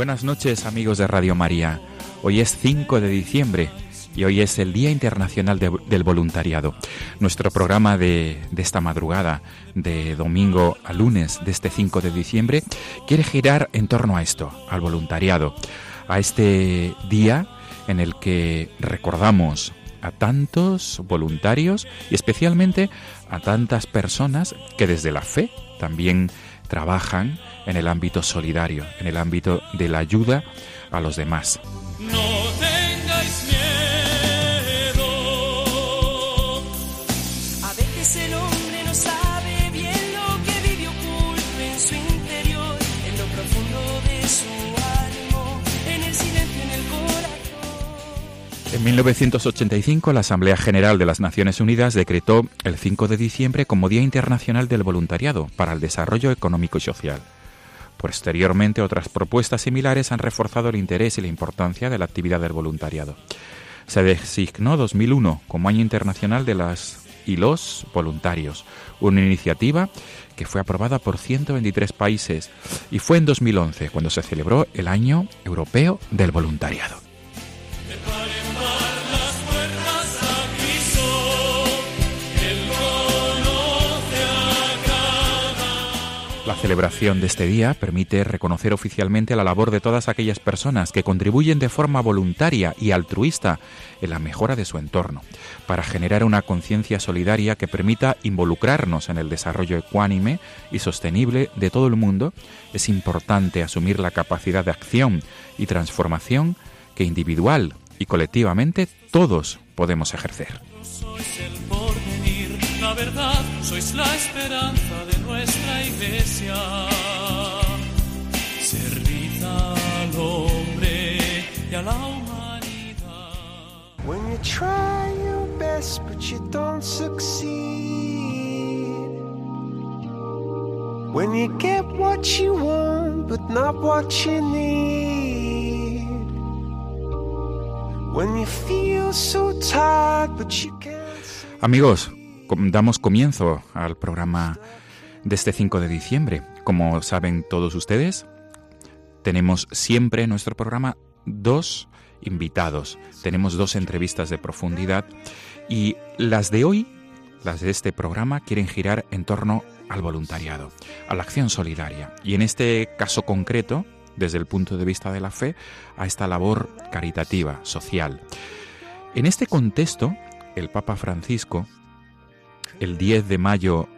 Buenas noches amigos de Radio María. Hoy es 5 de diciembre y hoy es el Día Internacional de- del Voluntariado. Nuestro programa de, de esta madrugada, de domingo a lunes de este 5 de diciembre, quiere girar en torno a esto, al voluntariado, a este día en el que recordamos a tantos voluntarios y especialmente a tantas personas que desde la fe también trabajan en el ámbito solidario, en el ámbito de la ayuda a los demás. No tengáis miedo. A veces el hombre no sabe bien lo que vive oculto en su interior, en lo profundo de su ánimo, en el silencio en el corazón. En 1985, la Asamblea General de las Naciones Unidas decretó el 5 de diciembre como Día Internacional del Voluntariado para el Desarrollo Económico y Social. Posteriormente, otras propuestas similares han reforzado el interés y la importancia de la actividad del voluntariado. Se designó 2001 como Año Internacional de las y los Voluntarios, una iniciativa que fue aprobada por 123 países y fue en 2011 cuando se celebró el Año Europeo del Voluntariado. Celebración de este día permite reconocer oficialmente la labor de todas aquellas personas que contribuyen de forma voluntaria y altruista en la mejora de su entorno, para generar una conciencia solidaria que permita involucrarnos en el desarrollo ecuánime y sostenible de todo el mundo, es importante asumir la capacidad de acción y transformación que individual y colectivamente todos podemos ejercer. La verdad, sois la esperanza de nuestra iglesia. Servid al hombre y a la humanidad. When you try your best but you don't succeed. When you get what you want but not what you need. When you feel so tired but you can't. Amigos, damos comienzo al programa de este 5 de diciembre. Como saben todos ustedes, tenemos siempre en nuestro programa dos invitados. Tenemos dos entrevistas de profundidad y las de hoy, las de este programa, quieren girar en torno al voluntariado, a la acción solidaria. Y en este caso concreto, desde el punto de vista de la fe, a esta labor caritativa, social. En este contexto, el Papa Francisco, el 10 de mayo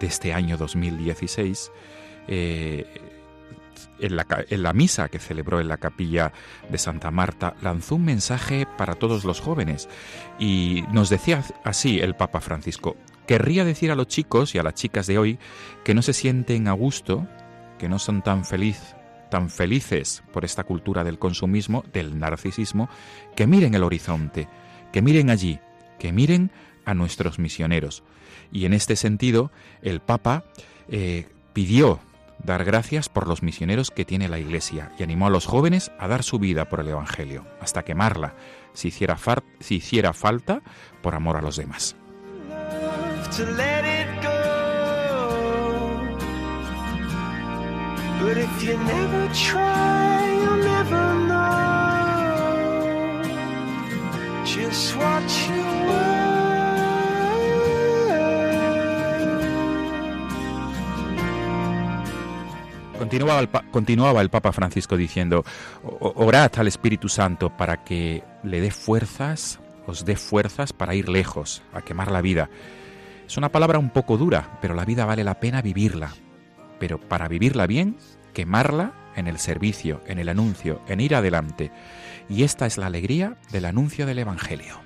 de este año 2016, eh, en, la, en la misa que celebró en la capilla de Santa Marta, lanzó un mensaje para todos los jóvenes y nos decía así el Papa Francisco, querría decir a los chicos y a las chicas de hoy que no se sienten a gusto, que no son tan feliz tan felices por esta cultura del consumismo, del narcisismo, que miren el horizonte, que miren allí, que miren a nuestros misioneros. Y en este sentido, el Papa eh, pidió dar gracias por los misioneros que tiene la Iglesia y animó a los jóvenes a dar su vida por el Evangelio, hasta quemarla, si hiciera, falta, por amor a los demás. Continuaba el, continuaba el Papa Francisco diciendo, "O- orad al Espíritu Santo para que le dé fuerzas, os dé fuerzas para ir lejos, a quemar la vida. Es una palabra un poco dura, pero la vida vale la pena vivirla. Pero para vivirla bien, quemarla en el servicio, en el anuncio, en ir adelante. Y esta es la alegría del anuncio del Evangelio.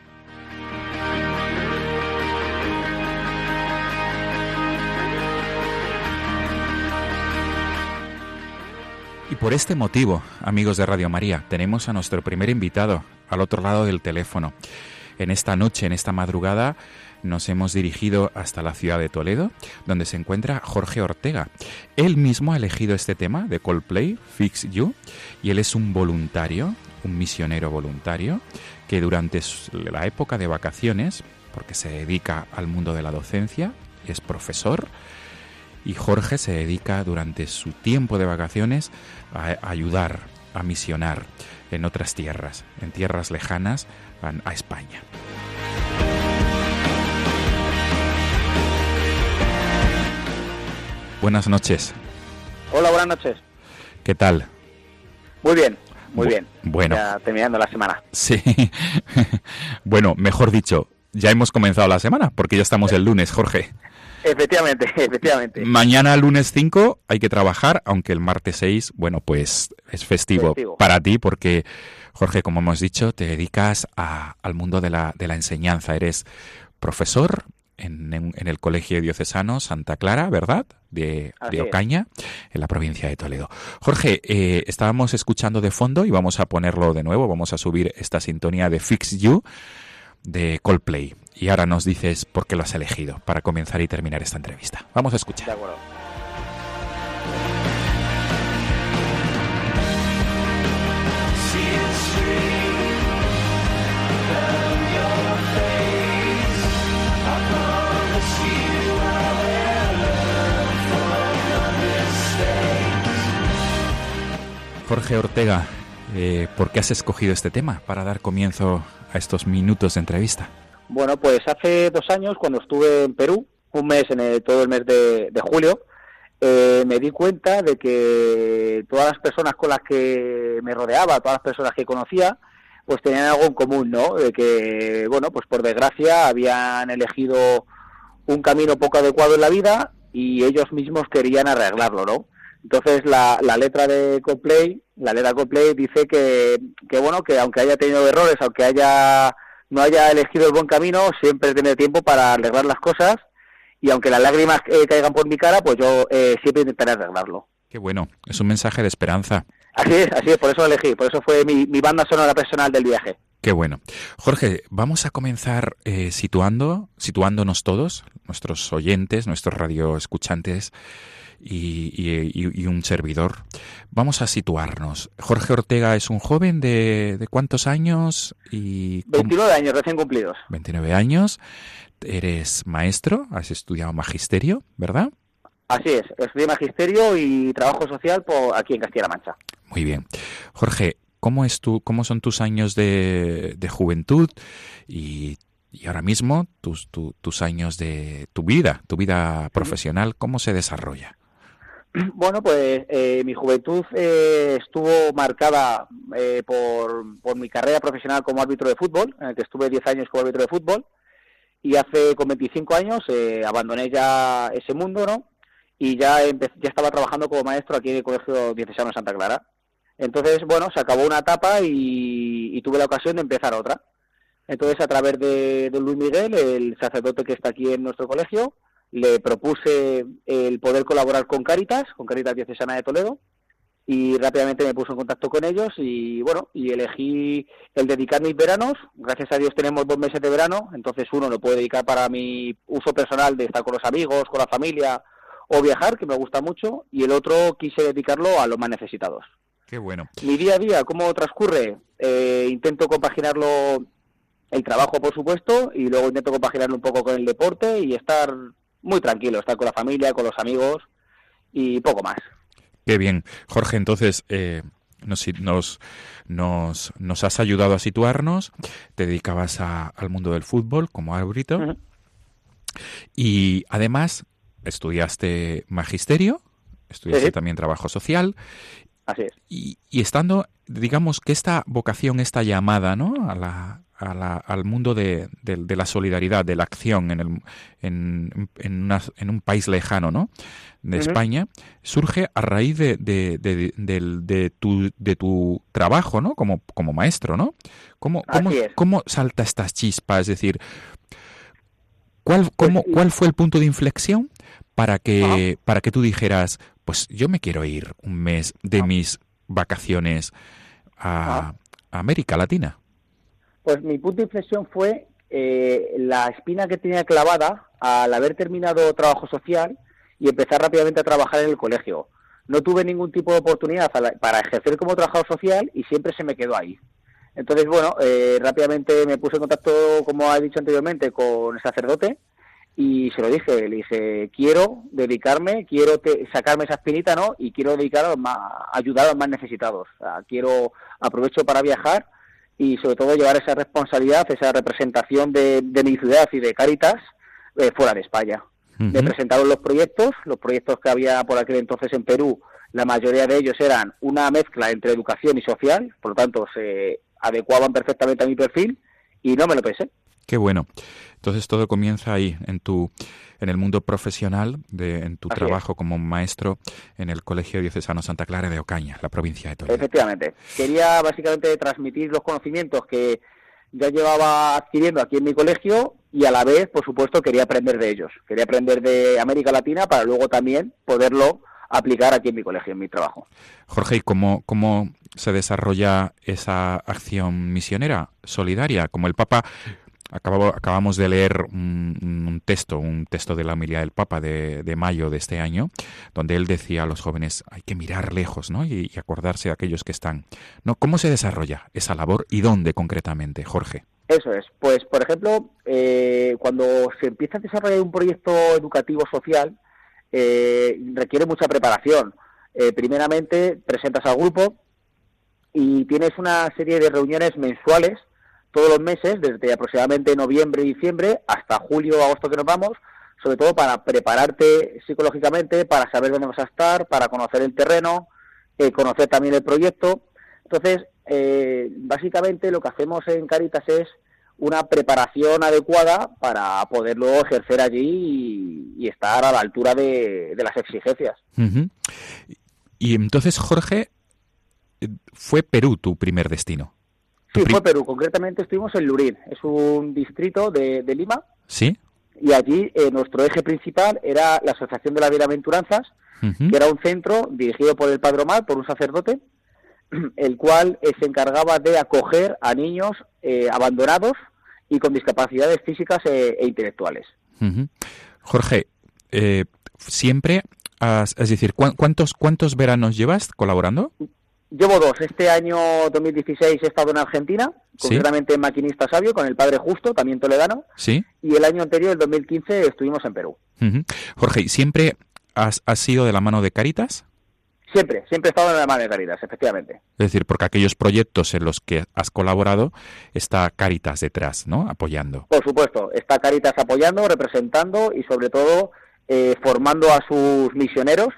Y por este motivo, amigos de Radio María, tenemos a nuestro primer invitado al otro lado del teléfono. En esta noche, en esta madrugada, nos hemos dirigido hasta la ciudad de Toledo, donde se encuentra Jorge Ortega. Él mismo ha elegido este tema de Coldplay, Fix You, y él es un voluntario, un misionero voluntario, que durante la época de vacaciones, porque se dedica al mundo de la docencia, es profesor, y Jorge se dedica durante su tiempo de vacaciones a, ayudar, a misionar en otras tierras, en tierras lejanas a, a España. Buenas noches, Hola, buenas noches. ¿qué tal? Muy bien, muy Bu- bien. bueno. Ya terminando la semana. Sí, bueno, mejor dicho, ya hemos comenzado la semana, porque ya estamos el lunes, Jorge. Efectivamente, efectivamente. Mañana, lunes 5, hay que trabajar, aunque el martes 6, bueno, pues es festivo, Festivo. para ti, porque, Jorge, como hemos dicho, te dedicas a- al mundo de la, de la enseñanza. Eres profesor en, el Colegio Diocesano Santa Clara, ¿verdad? De, de. Ocaña, en la provincia de Toledo. Jorge, eh, estábamos escuchando de fondo y vamos a ponerlo de nuevo, vamos a subir esta sintonía de Fix You de Coldplay. Y ahora nos dices por qué lo has elegido para comenzar y terminar esta entrevista. Vamos a De escuchar. acuerdo. Jorge Ortega, eh, ¿por qué has escogido este tema para dar comienzo a estos minutos de entrevista? Bueno, pues hace dos años, cuando estuve en Perú, un mes, en el- todo el mes de, julio, eh, me di cuenta de que todas las personas con las que me rodeaba, todas las personas que conocía, pues tenían algo en común, ¿no? De que, bueno, pues por desgracia habían elegido un camino poco adecuado en la vida y ellos mismos querían arreglarlo, ¿no? Entonces la, la letra de Coldplay, la letra de Coldplay dice que, que bueno, que aunque haya tenido errores, aunque haya no haya elegido el buen camino, siempre tiene tiempo para arreglar las cosas y aunque las lágrimas eh, caigan por mi cara, pues yo eh, siempre intentaré arreglarlo. Qué bueno, es un mensaje de esperanza. Así es, así es, por eso lo elegí, por eso fue mi, mi banda sonora personal del viaje. Qué bueno. Jorge, vamos a comenzar eh, situando, situándonos todos, nuestros oyentes, nuestros radioescuchantes y, y- y- y un servidor. Vamos a situarnos. Jorge Ortega es un joven de, de cuántos años y cómo- 29 años recién cumplidos. 29 años. Eres maestro, has estudiado magisterio, ¿verdad? Así es, estudié magisterio y trabajo social por aquí en Castilla-La Mancha. Muy bien. Jorge, ¿cómo, es tu, cómo son tus años de, de juventud y, y ahora mismo tus, tu- tus años de tu vida, tu vida profesional, cómo se desarrolla? Bueno, pues eh, mi juventud eh, estuvo marcada eh, por, por mi carrera profesional como árbitro de fútbol, en el que estuve 10 años como árbitro de fútbol, y hace con 25 años eh, abandoné ya ese mundo, ¿no? Y ya, ya estaba trabajando como maestro aquí en el Colegio Diocesano de Santa Clara. Entonces, bueno, se acabó una etapa y, y tuve la ocasión de empezar otra. Entonces, a través de, de Luis Miguel, el sacerdote que está aquí en nuestro colegio, le propuse el poder colaborar con Caritas, con Caritas Diocesana de Toledo, y rápidamente me puso en contacto con ellos y bueno, y elegí el dedicar mis veranos. Gracias a Dios tenemos dos meses de verano, entonces uno lo puedo dedicar para mi uso personal de estar con los amigos, con la familia o viajar, que me gusta mucho, y el otro quise dedicarlo a los más necesitados. Qué bueno. Mi día a día, ¿cómo transcurre? Eh, intento compaginarlo el trabajo, por supuesto, y luego intento compaginarlo un poco con el deporte y estar muy tranquilo, estar con la familia, con los amigos y poco más. Qué bien. Jorge, entonces eh, nos, nos, nos, has ayudado a situarnos, te dedicabas a- al mundo del fútbol como árbitro y además estudiaste magisterio, estudiaste Sí. también trabajo social Así es. y, y estando, digamos que esta vocación, esta llamada, ¿no? A la, a la- al mundo de, de- de la solidaridad, de la acción en, el, en, en, una- en un país lejano, ¿no? De. España, surge a raíz de, de, tu, de tu trabajo, ¿no? Como, como maestro, ¿no? ¿Cómo, cómo. ¿Cómo salta esta chispa? Es decir, ¿cuál, cómo, sí. ¿cuál fue el punto de inflexión para que, para que tú dijeras, pues yo me quiero ir un mes de mis vacaciones a, a América Latina? Pues mi punto de inflexión fue eh, la espina que tenía clavada al haber terminado trabajo social y empezar rápidamente a trabajar en el colegio. No tuve ningún tipo de oportunidad para ejercer como trabajador social y siempre se me quedó ahí. Entonces, bueno, eh, rápidamente me puse en contacto, como he dicho anteriormente, con el sacerdote y se lo dije, le dije, quiero dedicarme, quiero te- sacarme esa espinita, ¿no? Y quiero dedicar a, los ayudar a los más necesitados. Quiero, aprovecho para viajar y sobre todo llevar esa responsabilidad, esa representación de, de mi ciudad y de Cáritas eh, fuera de España. Me presentaron los proyectos, los proyectos que había por aquel entonces en Perú, la mayoría de ellos eran una mezcla entre educación y social, por lo tanto se adecuaban perfectamente a mi perfil y no me lo pensé. Qué bueno. Entonces todo comienza ahí, en tu, en el mundo profesional, de, en tu Así es. trabajo como maestro en el Colegio Diocesano Santa Clara de Ocaña, la provincia de Toledo. Efectivamente. Quería básicamente transmitir los conocimientos que ya llevaba adquiriendo aquí en mi colegio y a la vez, por supuesto, quería aprender de ellos. Quería aprender de América Latina para luego también poderlo aplicar aquí en mi colegio, en mi trabajo. Jorge, ¿y cómo, cómo se desarrolla esa acción misionera solidaria? Como el Papa, acabamos de leer un, texto, un texto de la homilía del Papa de, mayo de este año, donde él decía a los jóvenes, hay que mirar lejos ¿no? y, y acordarse de aquellos que están. ¿No? ¿Cómo se desarrolla esa labor y dónde concretamente, Jorge? Eso es. Pues, por ejemplo, eh, cuando se empieza a desarrollar un proyecto educativo social, eh, requiere mucha preparación. Eh, primeramente, presentas al grupo y tienes una serie de reuniones mensuales todos los meses, desde aproximadamente noviembre y diciembre hasta julio o agosto que nos vamos, sobre todo para prepararte psicológicamente, para saber dónde vas a estar, para conocer el terreno, eh, conocer también el proyecto. Entonces, eh, básicamente lo que hacemos en Caritas es una preparación adecuada para poderlo ejercer allí y, estar a la altura de, las exigencias. Y entonces, Jorge, eh, fue Perú tu primer destino. Sí, fue Perú. Concretamente estuvimos en Lurín. Es un distrito de, de Lima ¿Sí? y allí eh, nuestro eje principal era la Asociación de las Bienaventuranzas, que era un centro dirigido por el Padre Omar, por un sacerdote, el cual eh, se encargaba de acoger a niños eh, abandonados y con discapacidades físicas eh, e intelectuales. Jorge, eh, siempre, has- es decir, ¿cuán- ¿cuántos, ¿cuántos veranos llevas colaborando? Llevo dos. Este año 2016 he estado en Argentina, Sí. concretamente en Maquinista Sabio, con el Padre Justo, también toledano, Sí. y el año anterior, el 2015, estuvimos en Perú. Ujú. Jorge, ¿y ¿siempre has, has sido de la mano de Caritas? Siempre, siempre he estado en la mano de Caritas, efectivamente. Es decir, porque aquellos proyectos en los que has colaborado está Caritas detrás, ¿no? Apoyando. Por supuesto, está Caritas apoyando, representando y sobre todo eh, formando a sus misioneros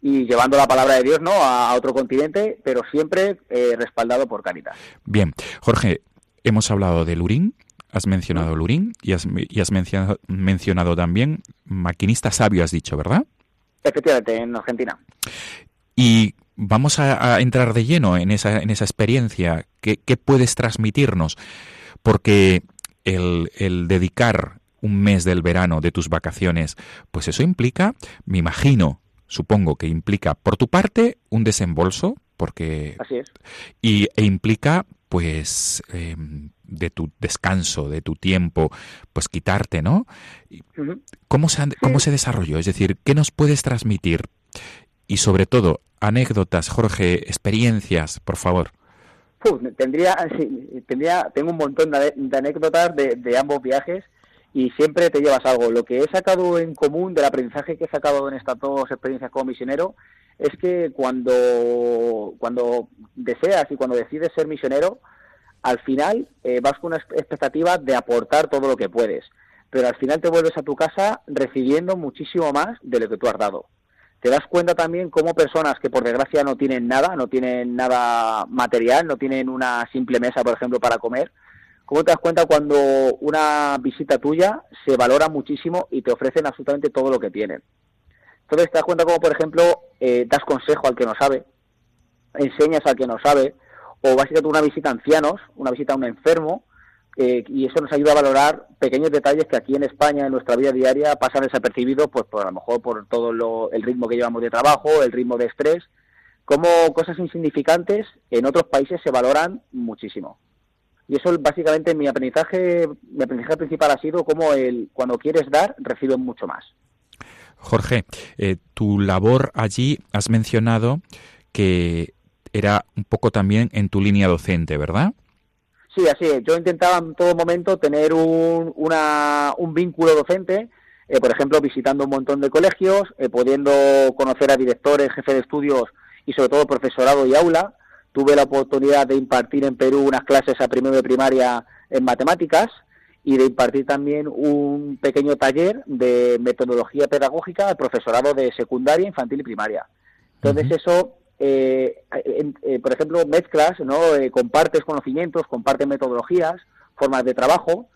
y llevando la palabra de Dios no a, otro continente, pero siempre eh, respaldado por Caritas. Bien, Jorge, hemos hablado de Lurín, has mencionado Lurín y has, y has mencionado, mencionado también maquinista sabio, has dicho, ¿verdad? Efectivamente, en Argentina. Y vamos a, a entrar de lleno en esa, en esa experiencia. ¿Qué, qué puedes transmitirnos? Porque el, el dedicar un mes del verano de tus vacaciones, pues eso implica, me imagino, supongo que implica por tu parte un desembolso, porque Así es. y, e implica pues eh, de tu descanso, de tu tiempo, pues quitarte, ¿no? ¿Cómo se, han- ¿Cómo se desarrolló? Es decir, ¿qué nos puedes transmitir? Y sobre todo, anécdotas, Jorge, experiencias, por favor. Uf, tendría, sí, tendría, tengo un montón de, de anécdotas de, de ambos viajes y siempre te llevas algo. Lo que he sacado en común del aprendizaje que he sacado en estas dos experiencias como misionero es que cuando, cuando deseas y cuando decides ser misionero, al final eh, vas con una expectativa de aportar todo lo que puedes, pero al final te vuelves a tu casa recibiendo muchísimo más de lo que tú has dado. Te das cuenta también cómo personas que por desgracia no tienen nada, no tienen nada material, no tienen una simple mesa, por ejemplo, para comer, cómo te das cuenta cuando una visita tuya se valora muchísimo y te ofrecen absolutamente todo lo que tienen. Entonces te das cuenta como, por ejemplo, eh, das consejo al que no sabe, enseñas al que no sabe, o a una visita a ancianos, una visita a un enfermo, eh, y eso nos ayuda a valorar pequeños detalles que aquí en España, en nuestra vida diaria, pasan desapercibidos, pues por, a lo mejor por todo lo, el ritmo que llevamos de trabajo, el ritmo de estrés, como cosas insignificantes en otros países se valoran muchísimo. Y eso básicamente mi aprendizaje, mi aprendizaje principal ha sido como el cuando quieres dar, recibes mucho más. Jorge, eh, tu labor allí has mencionado que era un poco también en tu línea docente, ¿verdad? Sí, así es. Yo intentaba en todo momento tener un, una, un vínculo docente, eh, por ejemplo, visitando un montón de colegios, eh, pudiendo conocer a directores, jefes de estudios y sobre todo profesorado y aula. Tuve la oportunidad de impartir en Perú unas clases a primero de primaria en matemáticas y de impartir también un pequeño taller de metodología pedagógica al profesorado de secundaria, infantil y primaria. Entonces eso eh, eh, por ejemplo, mezclas, ¿no? Eh, compartes conocimientos, compartes metodologías, formas de trabajo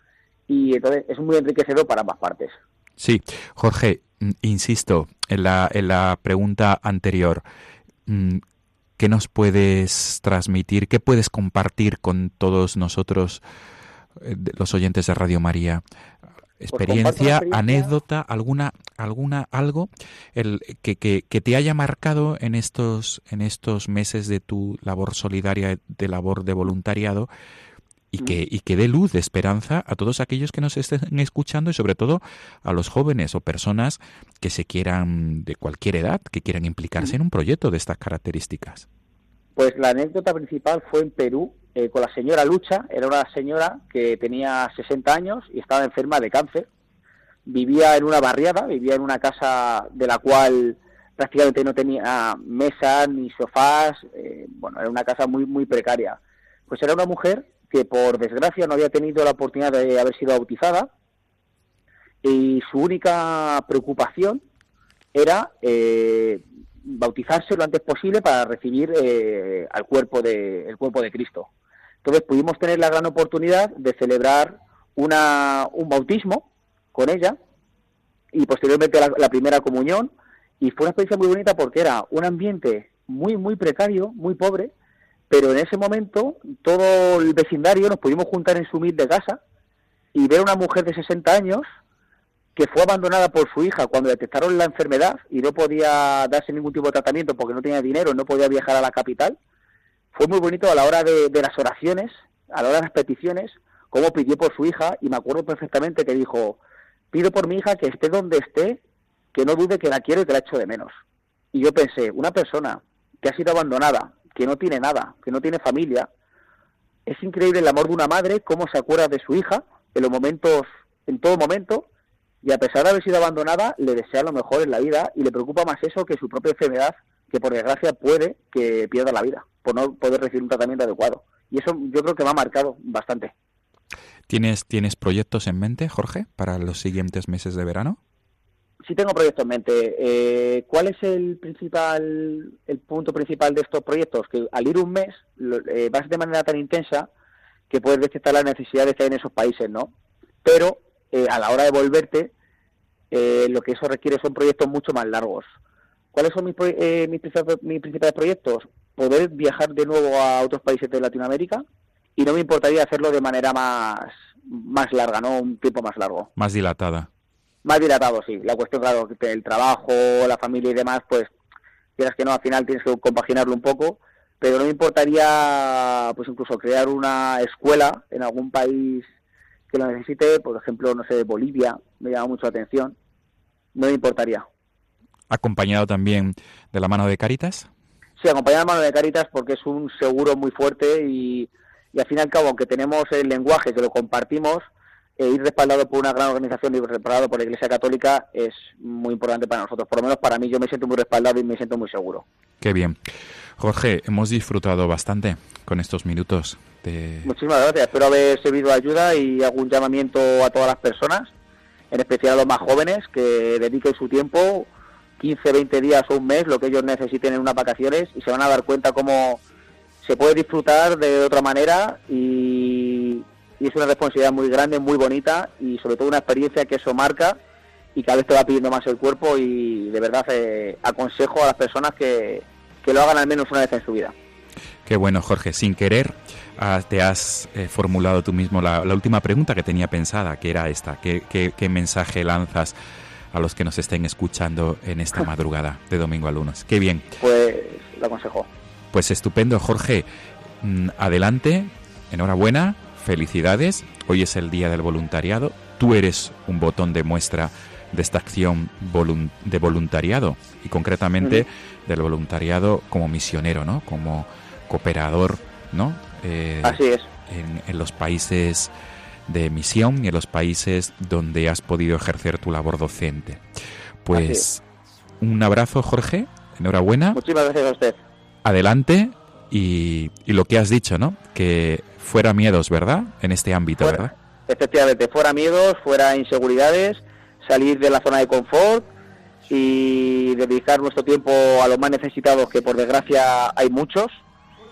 y entonces es muy enriquecedor para ambas partes. Sí, Jorge, mm, insisto en la, en la pregunta anterior. ¿Qué nos puedes transmitir? ¿Qué puedes compartir con todos nosotros, los oyentes de Radio María? Pues experiencia, anécdota, alguna, alguna, algo el, que, que, que, te haya marcado en estos, en estos meses de tu labor solidaria, de labor de voluntariado, y que, y que dé luz de esperanza a todos aquellos que nos estén escuchando y sobre todo a los jóvenes o personas que se quieran, de cualquier edad, que quieran implicarse en un proyecto de estas características. Pues la anécdota principal fue en Perú, eh, con la señora Lucha. Era una señora que tenía 60 años y estaba enferma de cáncer. Vivía en una barriada, vivía en una casa de la cual prácticamente no tenía mesas ni sofás. Eh, bueno, era una casa muy, muy precaria. Pues era una mujer que por desgracia no había tenido la oportunidad de haber sido bautizada y su única preocupación era eh, bautizarse lo antes posible para recibir eh, al cuerpo de, el cuerpo de Cristo. Entonces pudimos tener la gran oportunidad de celebrar una, un bautismo con ella y posteriormente la, primera comunión y fue una experiencia muy bonita porque era un ambiente muy muy precario, muy pobre, pero en ese momento todo el vecindario nos pudimos juntar en su humilde casa y ver a una mujer de 60 años que fue abandonada por su hija cuando detectaron la enfermedad y no podía darse ningún tipo de tratamiento porque no tenía dinero, no podía viajar a la capital. Fue muy bonito a la hora de, las oraciones, a la hora de las peticiones, cómo pidió por su hija y me acuerdo perfectamente que dijo, pido por mi hija que esté donde esté, que no dude que la quiero y que la echo de menos. Y yo pensé, una persona que ha sido abandonada, que no tiene nada, que no tiene familia, es increíble el amor de una madre, cómo se acuerda de su hija en los momentos, en todo momento, y a pesar de haber sido abandonada, le desea lo mejor en la vida y le preocupa más eso que su propia enfermedad, que por desgracia puede que pierda la vida por no poder recibir un tratamiento adecuado. Y eso yo creo que me ha marcado bastante. ¿Tienes, ¿Tienes proyectos en mente, Jorge, para los siguientes meses de verano? Sí tengo proyectos en mente. Eh, ¿Cuál es el principal, el punto principal de estos proyectos? Que al ir un mes eh, vas de manera tan intensa que puedes detectar las necesidades que hay en esos países, ¿no? Pero eh, a la hora de volverte, eh, lo que eso requiere son proyectos mucho más largos. ¿Cuáles son mis, eh, mis, principales proyectos? Poder viajar de nuevo a otros países de Latinoamérica y no me importaría hacerlo de manera más, más larga, ¿no? Un tiempo más largo. Más dilatada. Más dilatado, sí. La cuestión, claro, el trabajo, la familia y demás, pues, quieras que no, al final tienes que compaginarlo un poco, pero no me importaría, pues, incluso crear una escuela en algún país que lo necesite, por ejemplo, no sé, Bolivia, me llama mucho la atención, no me importaría. ¿Acompañado también de la mano de Caritas? Sí, acompañado de la mano de Caritas porque es un seguro muy fuerte y, y al fin y al cabo, aunque tenemos el lenguaje que lo compartimos, e ir respaldado por una gran organización y respaldado por la Iglesia Católica es muy importante para nosotros. Por lo menos para mí yo me siento muy respaldado y me siento muy seguro. Qué bien. Jorge, hemos disfrutado bastante con estos minutos de... Muchísimas gracias. Espero haber servido de ayuda y algún llamamiento a todas las personas, en especial a los más jóvenes, que dediquen su tiempo, 15, 20 días o un mes, lo que ellos necesiten en unas vacaciones, y se van a dar cuenta cómo se puede disfrutar de otra manera y, y es una responsabilidad muy grande, muy bonita y sobre todo una experiencia que eso marca y cada vez te va pidiendo más el cuerpo y de verdad eh, aconsejo a las personas que, que lo hagan al menos una vez en su vida. Qué bueno, Jorge. Sin querer, ah, te has eh, formulado tú mismo la, la última pregunta que tenía pensada, que era esta. ¿Qué, qué, qué mensaje lanzas a los que nos estén escuchando en esta madrugada de domingo a lunes? Qué bien. Pues lo aconsejo. Pues estupendo, Jorge. Mm, Adelante, enhorabuena, felicidades. Hoy es el Día del Voluntariado. Tú eres un botón de muestra de esta acción volun- de voluntariado y concretamente del voluntariado como misionero, ¿no? Como cooperador, ¿no? Eh, Así es. en, en los países de misión y en los países donde has podido ejercer tu labor docente. Pues un abrazo, Jorge. Enhorabuena. Muchísimas gracias a usted. Adelante y, y lo que has dicho, ¿no? Que fuera miedos, ¿verdad? En este ámbito, Fuera- ¿verdad? Efectivamente, fuera miedos, fuera inseguridades, salir de la zona de confort y dedicar nuestro tiempo a los más necesitados, que por desgracia hay muchos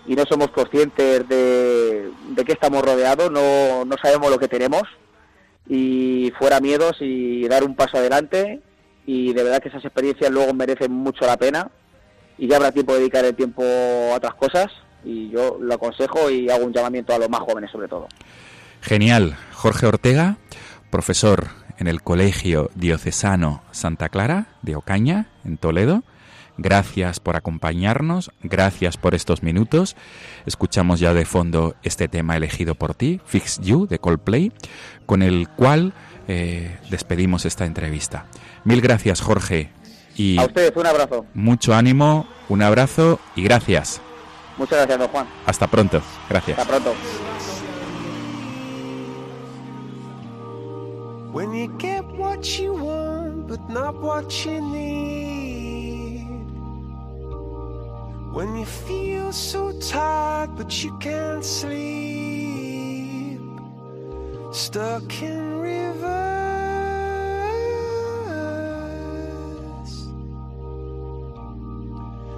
y no somos conscientes de, de que estamos rodeados, no, no sabemos lo que tenemos y fuera miedos y dar un paso adelante y de verdad que esas experiencias luego merecen mucho la pena y ya habrá tiempo de dedicar el tiempo a otras cosas y yo lo aconsejo y hago un llamamiento a los más jóvenes sobre todo. Genial. Jorge Ortega, profesor en el Colegio Diocesano Santa Clara de Ocaña, en Toledo. Gracias por acompañarnos, gracias por estos minutos. Escuchamos ya de fondo este tema elegido por ti, Fix You, de Coldplay, con el cual eh, despedimos esta entrevista. Mil gracias, Jorge, y A ustedes un abrazo. mucho ánimo, un abrazo y gracias. Muchas gracias, don Juan. Hasta pronto. Gracias. Hasta pronto. When you get what you want, but not what you need. When you feel so tired, but you can't sleep. Stuck in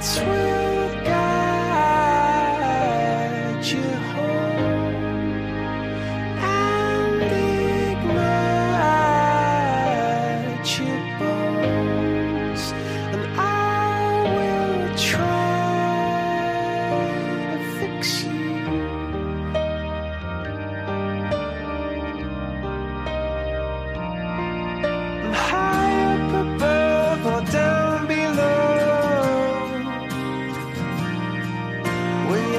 sweet.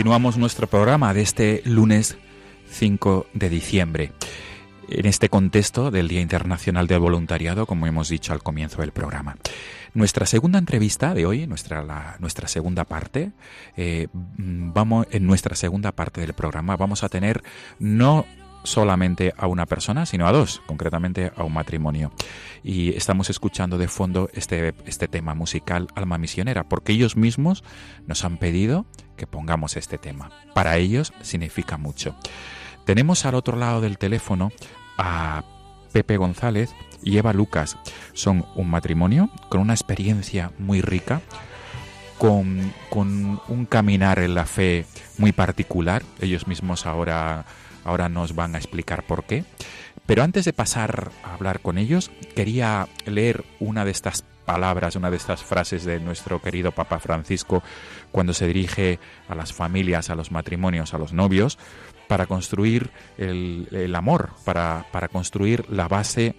Continuamos nuestro programa de este lunes 5 de diciembre. En este contexto del Día Internacional del Voluntariado, como hemos dicho al comienzo del programa. Nuestra segunda entrevista de hoy, nuestra, nuestra segunda parte, eh, vamos, en nuestra segunda parte del programa vamos a tener no solamente a una persona, sino a dos, concretamente a un matrimonio. Y estamos escuchando de fondo este, este tema musical Alma Misionera, porque ellos mismos nos han pedido que pongamos este tema. Para ellos significa mucho. Tenemos al otro lado del teléfono a Pepe González y Eva Lucas. Son un matrimonio con una experiencia muy rica, con, con un caminar en la fe muy particular. Ellos mismos ahora, ahora nos van a explicar por qué. Pero antes de pasar a hablar con ellos, quería leer una de estas palabras, una de estas frases de nuestro querido Papa Francisco cuando se dirige a las familias, a los matrimonios, a los novios, para construir el, amor, para, para construir la base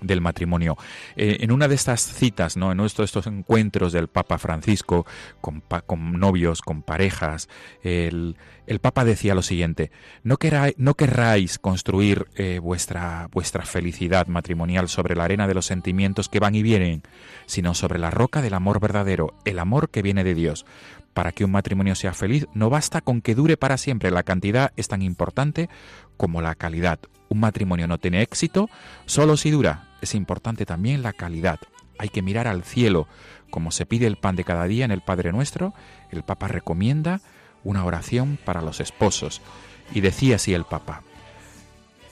del matrimonio. Eh, en una de estas citas, ¿no? en de estos encuentros del Papa Francisco con, con novios, con parejas, el, el Papa decía lo siguiente, no, queráis, querráis construir eh, vuestra, vuestra felicidad matrimonial sobre la arena de los sentimientos que van y vienen, sino sobre la roca del amor verdadero, el amor que viene de Dios. Para que un matrimonio sea feliz, no basta con que dure para siempre. La cantidad es tan importante como la calidad. Un matrimonio no tiene éxito solo si dura. Es importante también la calidad. Hay que mirar al cielo. Como se pide el pan de cada día en el Padre Nuestro, el Papa recomienda una oración para los esposos. Y decía así el Papa,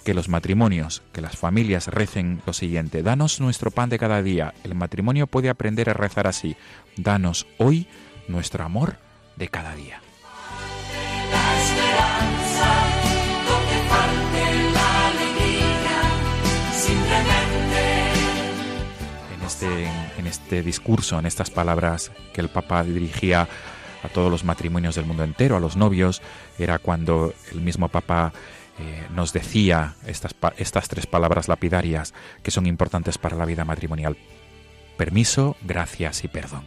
que los matrimonios, que las familias recen lo siguiente, danos nuestro pan de cada día. El matrimonio puede aprender a rezar así, danos hoy nuestro amor de cada día. Este discurso, en estas palabras que el Papa dirigía a todos los matrimonios del mundo entero, a los novios, era cuando el mismo Papa eh, nos decía estas, estas tres palabras lapidarias que son importantes para la vida matrimonial. Permiso, gracias y perdón.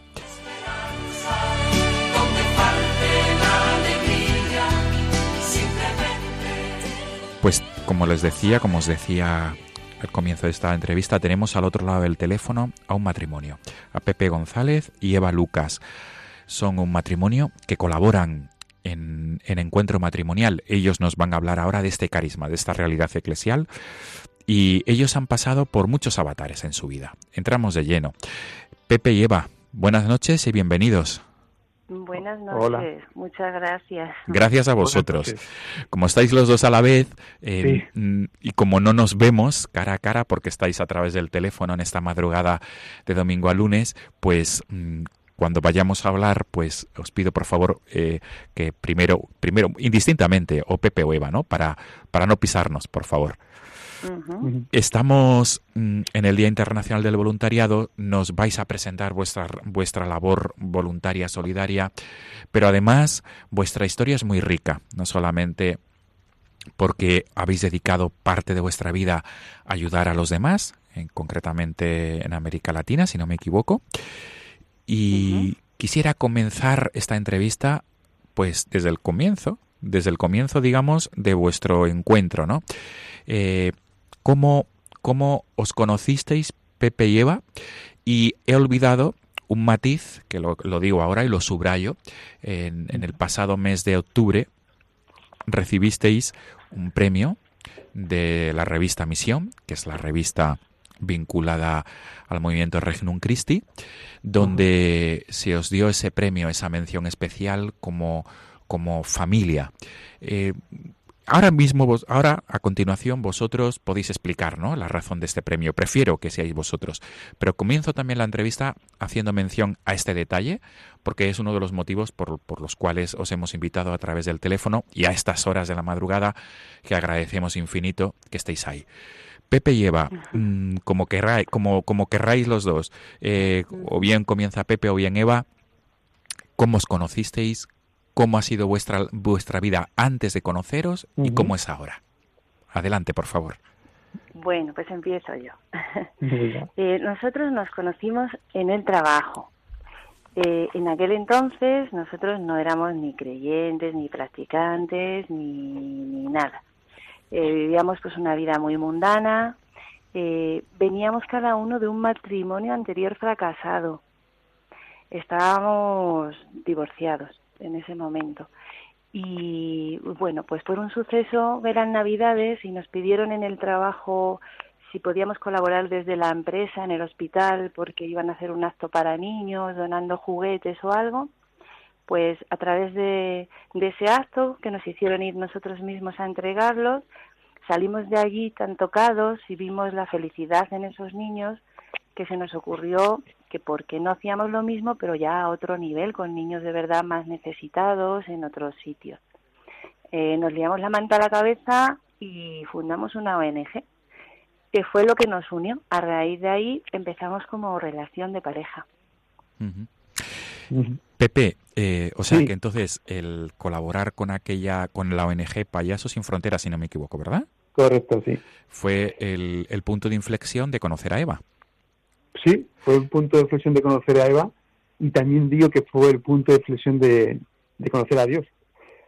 Pues como les decía, como os decía al comienzo de esta entrevista, tenemos al otro lado del teléfono a un matrimonio, a Pepe González y Eva Lucas. Son un matrimonio que colaboran en, en encuentro matrimonial. Ellos nos van a hablar ahora de este carisma, de esta realidad eclesial. Y ellos han pasado por muchos avatares en su vida. Entramos de lleno. Pepe y Eva, buenas noches y bienvenidos. Buenas noches, Hola. muchas gracias. Gracias a vosotros. Como estáis los dos a la vez eh, Sí. mm, y como no nos vemos cara a cara porque estáis a través del teléfono en esta madrugada de domingo a lunes, pues mm, cuando vayamos a hablar, pues os pido por favor eh, que primero, primero indistintamente o Pepe o Eva, ¿no? Para para no pisarnos, por favor. Estamos mm, en el Día Internacional del Voluntariado, nos vais a presentar vuestra, vuestra labor voluntaria, solidaria, pero además vuestra historia es muy rica, no solamente porque habéis dedicado parte de vuestra vida a ayudar a los demás, en- concretamente en América Latina, si no me equivoco, y quisiera comenzar esta entrevista pues desde el comienzo, desde el comienzo, digamos, de vuestro encuentro, ¿no? Eh, ¿cómo, ¿Cómo os conocisteis, Pepe y Eva? Y he olvidado un matiz, que lo, lo digo ahora y lo subrayo, en, en el pasado mes de octubre recibisteis un premio de la revista Misión, que es la revista vinculada al movimiento Regnum Christi, donde se os dio ese premio, esa mención especial como, como familia. Eh, ahora mismo, ahora a continuación vosotros podéis explicar ¿no? la razón de este premio. Prefiero que seáis vosotros. Pero comienzo también la entrevista haciendo mención a este detalle, porque es uno de los motivos por, por los cuales os hemos invitado a través del teléfono y a estas horas de la madrugada, que agradecemos infinito que estéis ahí. Pepe y Eva, mm, como, querráis, como, como querráis los dos, eh, o bien comienza Pepe o bien Eva, ¿cómo os conocisteis? ¿Cómo ha sido vuestra, vuestra vida antes de conoceros y cómo es ahora? Adelante, por favor. Bueno, pues empiezo yo. Eh, nosotros nos conocimos en el trabajo Eh, en aquel entonces nosotros no éramos ni creyentes, ni practicantes, ni, ni nada. Eh, vivíamos pues una vida muy mundana. Eh, veníamos cada uno de un matrimonio anterior fracasado. Estábamos divorciados en ese momento. Y bueno, pues por un suceso eran navidades y nos pidieron en el trabajo si podíamos colaborar desde la empresa en el hospital porque iban a hacer un acto para niños, donando juguetes o algo, pues a través de, de ese acto que nos hicieron ir nosotros mismos a entregarlos, salimos de allí tan tocados y vimos la felicidad en esos niños que se nos ocurrió que porque no hacíamos lo mismo, pero ya a otro nivel, con niños de verdad más necesitados en otros sitios. Eh, nos liamos la manta a la cabeza y fundamos una ONG, que fue lo que nos unió. A raíz de ahí empezamos como relación de pareja. Pepe, eh, o sea que entonces el colaborar con aquella, con la ONG Payasos sin Fronteras, si no me equivoco, ¿verdad? Correcto, sí. Fue el, el punto de inflexión de conocer a Eva. Sí, fue el punto de inflexión de conocer a Eva y también digo que fue el punto de inflexión de, de conocer a Dios.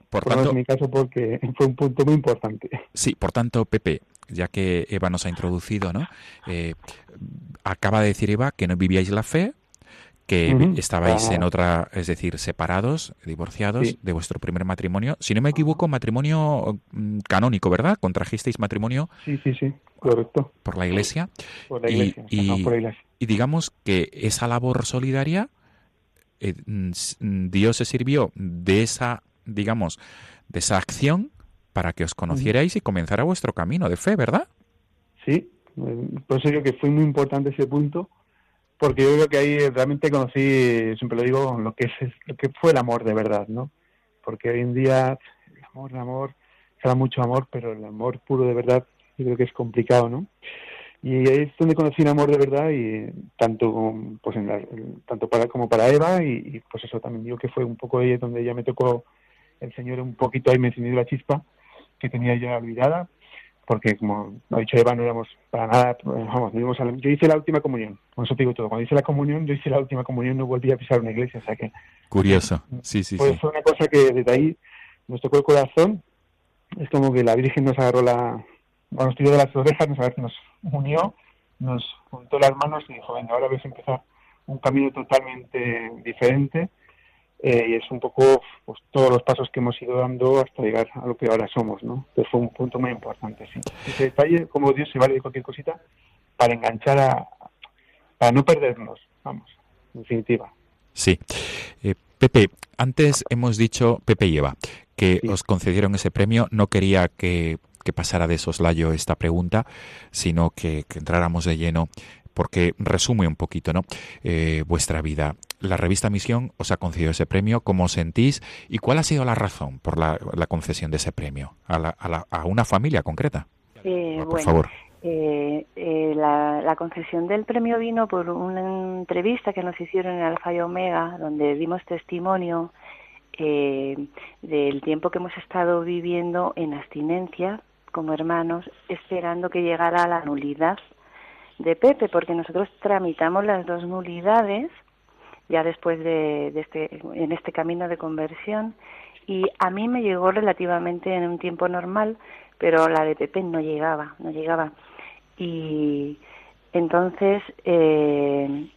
Por, Por tanto, en mi caso porque fue un punto muy importante. Sí, por tanto, Pepe, ya que Eva nos ha introducido, ¿no? Eh, acaba de decir Eva que no vivíais la fe, que estabais Ah. en otra, es decir, separados, divorciados Sí. de vuestro primer matrimonio. Si no me equivoco, matrimonio mm, canónico, ¿verdad? Contrajisteis matrimonio Sí, sí, sí, correcto. por la iglesia. Por la Y- iglesia, y, no, por la iglesia. y digamos que esa labor solidaria, eh, mm, mm, Dios se sirvió de esa, digamos, de esa acción para que os conocierais y comenzara vuestro camino de fe, ¿verdad? Sí, eh, por eso digo que fue muy importante ese punto, porque yo creo que ahí realmente conocí, siempre lo digo, lo que es lo que fue el amor de verdad, ¿no? Porque hoy en día el amor, el amor, se da mucho amor, pero el amor puro de verdad yo creo que es complicado, ¿no? Y ahí es donde conocí el amor de verdad y tanto pues en la- tanto para como para Eva y, y, pues eso también digo que fue un poco ahí donde ya me tocó el Señor un poquito ahí me encendió la chispa que tenía ya olvidada porque como ha dicho Eva, no éramos para nada, pues, vamos, íbamos a la- yo hice la última comunión, con eso te digo todo, cuando hice la comunión, yo hice la última comunión, no volví a pisar una iglesia, o sea que Curioso. Sí, sí, pues sí. fue una cosa que desde ahí nos tocó el corazón, es como que la Virgen nos agarró la, bueno, nos tiró de las orejas, nos, nos unió, nos juntó las manos y dijo, venga, ahora vais a empezar un camino totalmente diferente, eh, y es un poco pues, todos los pasos que hemos ido dando hasta llegar a lo que ahora somos, ¿no? Entonces fue un punto muy importante, sí. Ese detalle, como Dios se vale de cualquier cosita para enganchar a, para no perdernos, vamos, en definitiva. Sí. Eh, Pepe, antes hemos dicho, Pepe y Eva, que os concedieron ese premio. No quería que, que pasara de soslayo esta pregunta, sino que, que entráramos de lleno, porque resume un poquito ¿no? Eh, vuestra vida. La revista Misión os ha concedido ese premio. ¿Cómo os sentís? ¿Y cuál ha sido la razón por la, la concesión de ese premio a, la- a la- a una familia concreta? Eh, Por bueno, favor. eh, eh, la, la concesión del premio vino por una entrevista que nos hicieron en Alfa y Omega, donde dimos testimonio eh, del tiempo que hemos estado viviendo en abstinencia como hermanos, esperando que llegara la nulidad de Pepe, porque nosotros tramitamos las dos nulidades ya después de, de este, en este camino de conversión y a mí me llegó relativamente en un tiempo normal, pero la de Pepe no llegaba, no llegaba. Y entonces eh,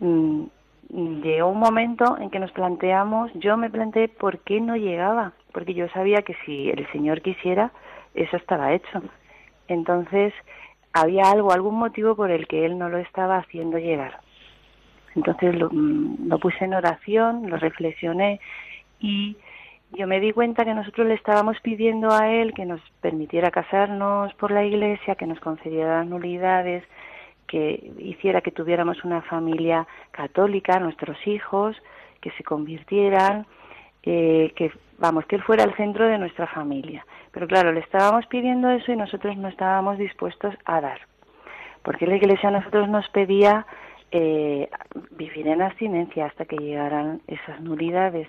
mm, llegó un momento en que nos planteamos, yo me planteé por qué no llegaba, porque yo sabía que si el Señor quisiera, eso estaba hecho. Entonces había algo, algún motivo por el que Él no lo estaba haciendo llegar. Entonces lo, mm, lo puse en oración, lo reflexioné y yo me di cuenta que nosotros le estábamos pidiendo a él que nos permitiera casarnos por la iglesia, que nos concediera nulidades, que hiciera que tuviéramos una familia católica, nuestros hijos, que se convirtieran, eh, que vamos, que él fuera el centro de nuestra familia. Pero claro, le estábamos pidiendo eso y nosotros no estábamos dispuestos a dar, porque la iglesia a nosotros nos pedía eh, vivir en abstinencia hasta que llegaran esas nulidades.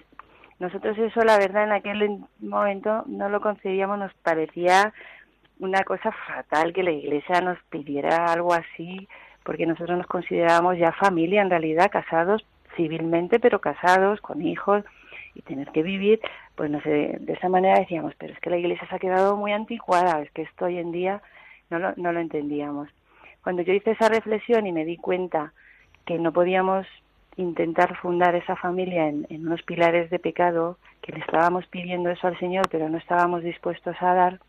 Nosotros eso, la verdad, en aquel momento no lo concebíamos, nos parecía una cosa fatal que la Iglesia nos pidiera algo así, porque nosotros nos considerábamos ya familia, en realidad, casados civilmente, pero casados, con hijos y tener que vivir, pues no sé, de esa manera decíamos, pero es que la iglesia se ha quedado muy anticuada, es que esto hoy en día no lo, no lo entendíamos. Cuando yo hice esa reflexión y me di cuenta que no podíamos intentar fundar esa familia en, en unos pilares de pecado, que le estábamos pidiendo eso al Señor, pero no estábamos dispuestos a dar,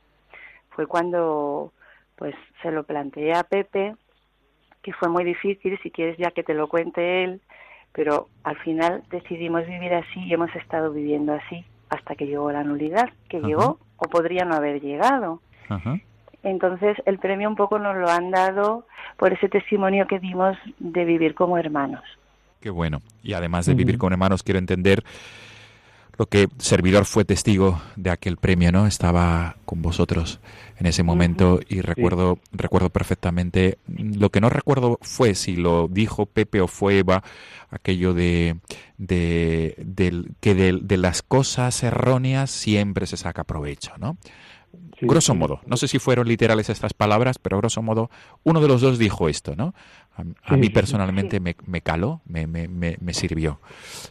fue cuando pues se lo planteé a Pepe, que fue muy difícil, si quieres ya que te lo cuente él, pero al final decidimos vivir así y hemos estado viviendo así hasta que llegó la nulidad, que llegó o podría no haber llegado. Entonces el premio un poco nos lo han dado por ese testimonio que dimos de vivir como hermanos. Qué bueno. Y además de vivir como hermanos, quiero entender lo que servidor fue testigo de aquel premio, ¿no? Estaba con vosotros en ese momento y recuerdo recuerdo perfectamente lo que no recuerdo fue si lo dijo Pepe o fue Eva aquello de de, que de, de, las cosas erróneas siempre se saca provecho, ¿no? grosso modo, no sé si fueron literales estas palabras, pero grosso modo, uno de los dos dijo esto, ¿no? A, mí personalmente me, me, caló, me, me, me sirvió.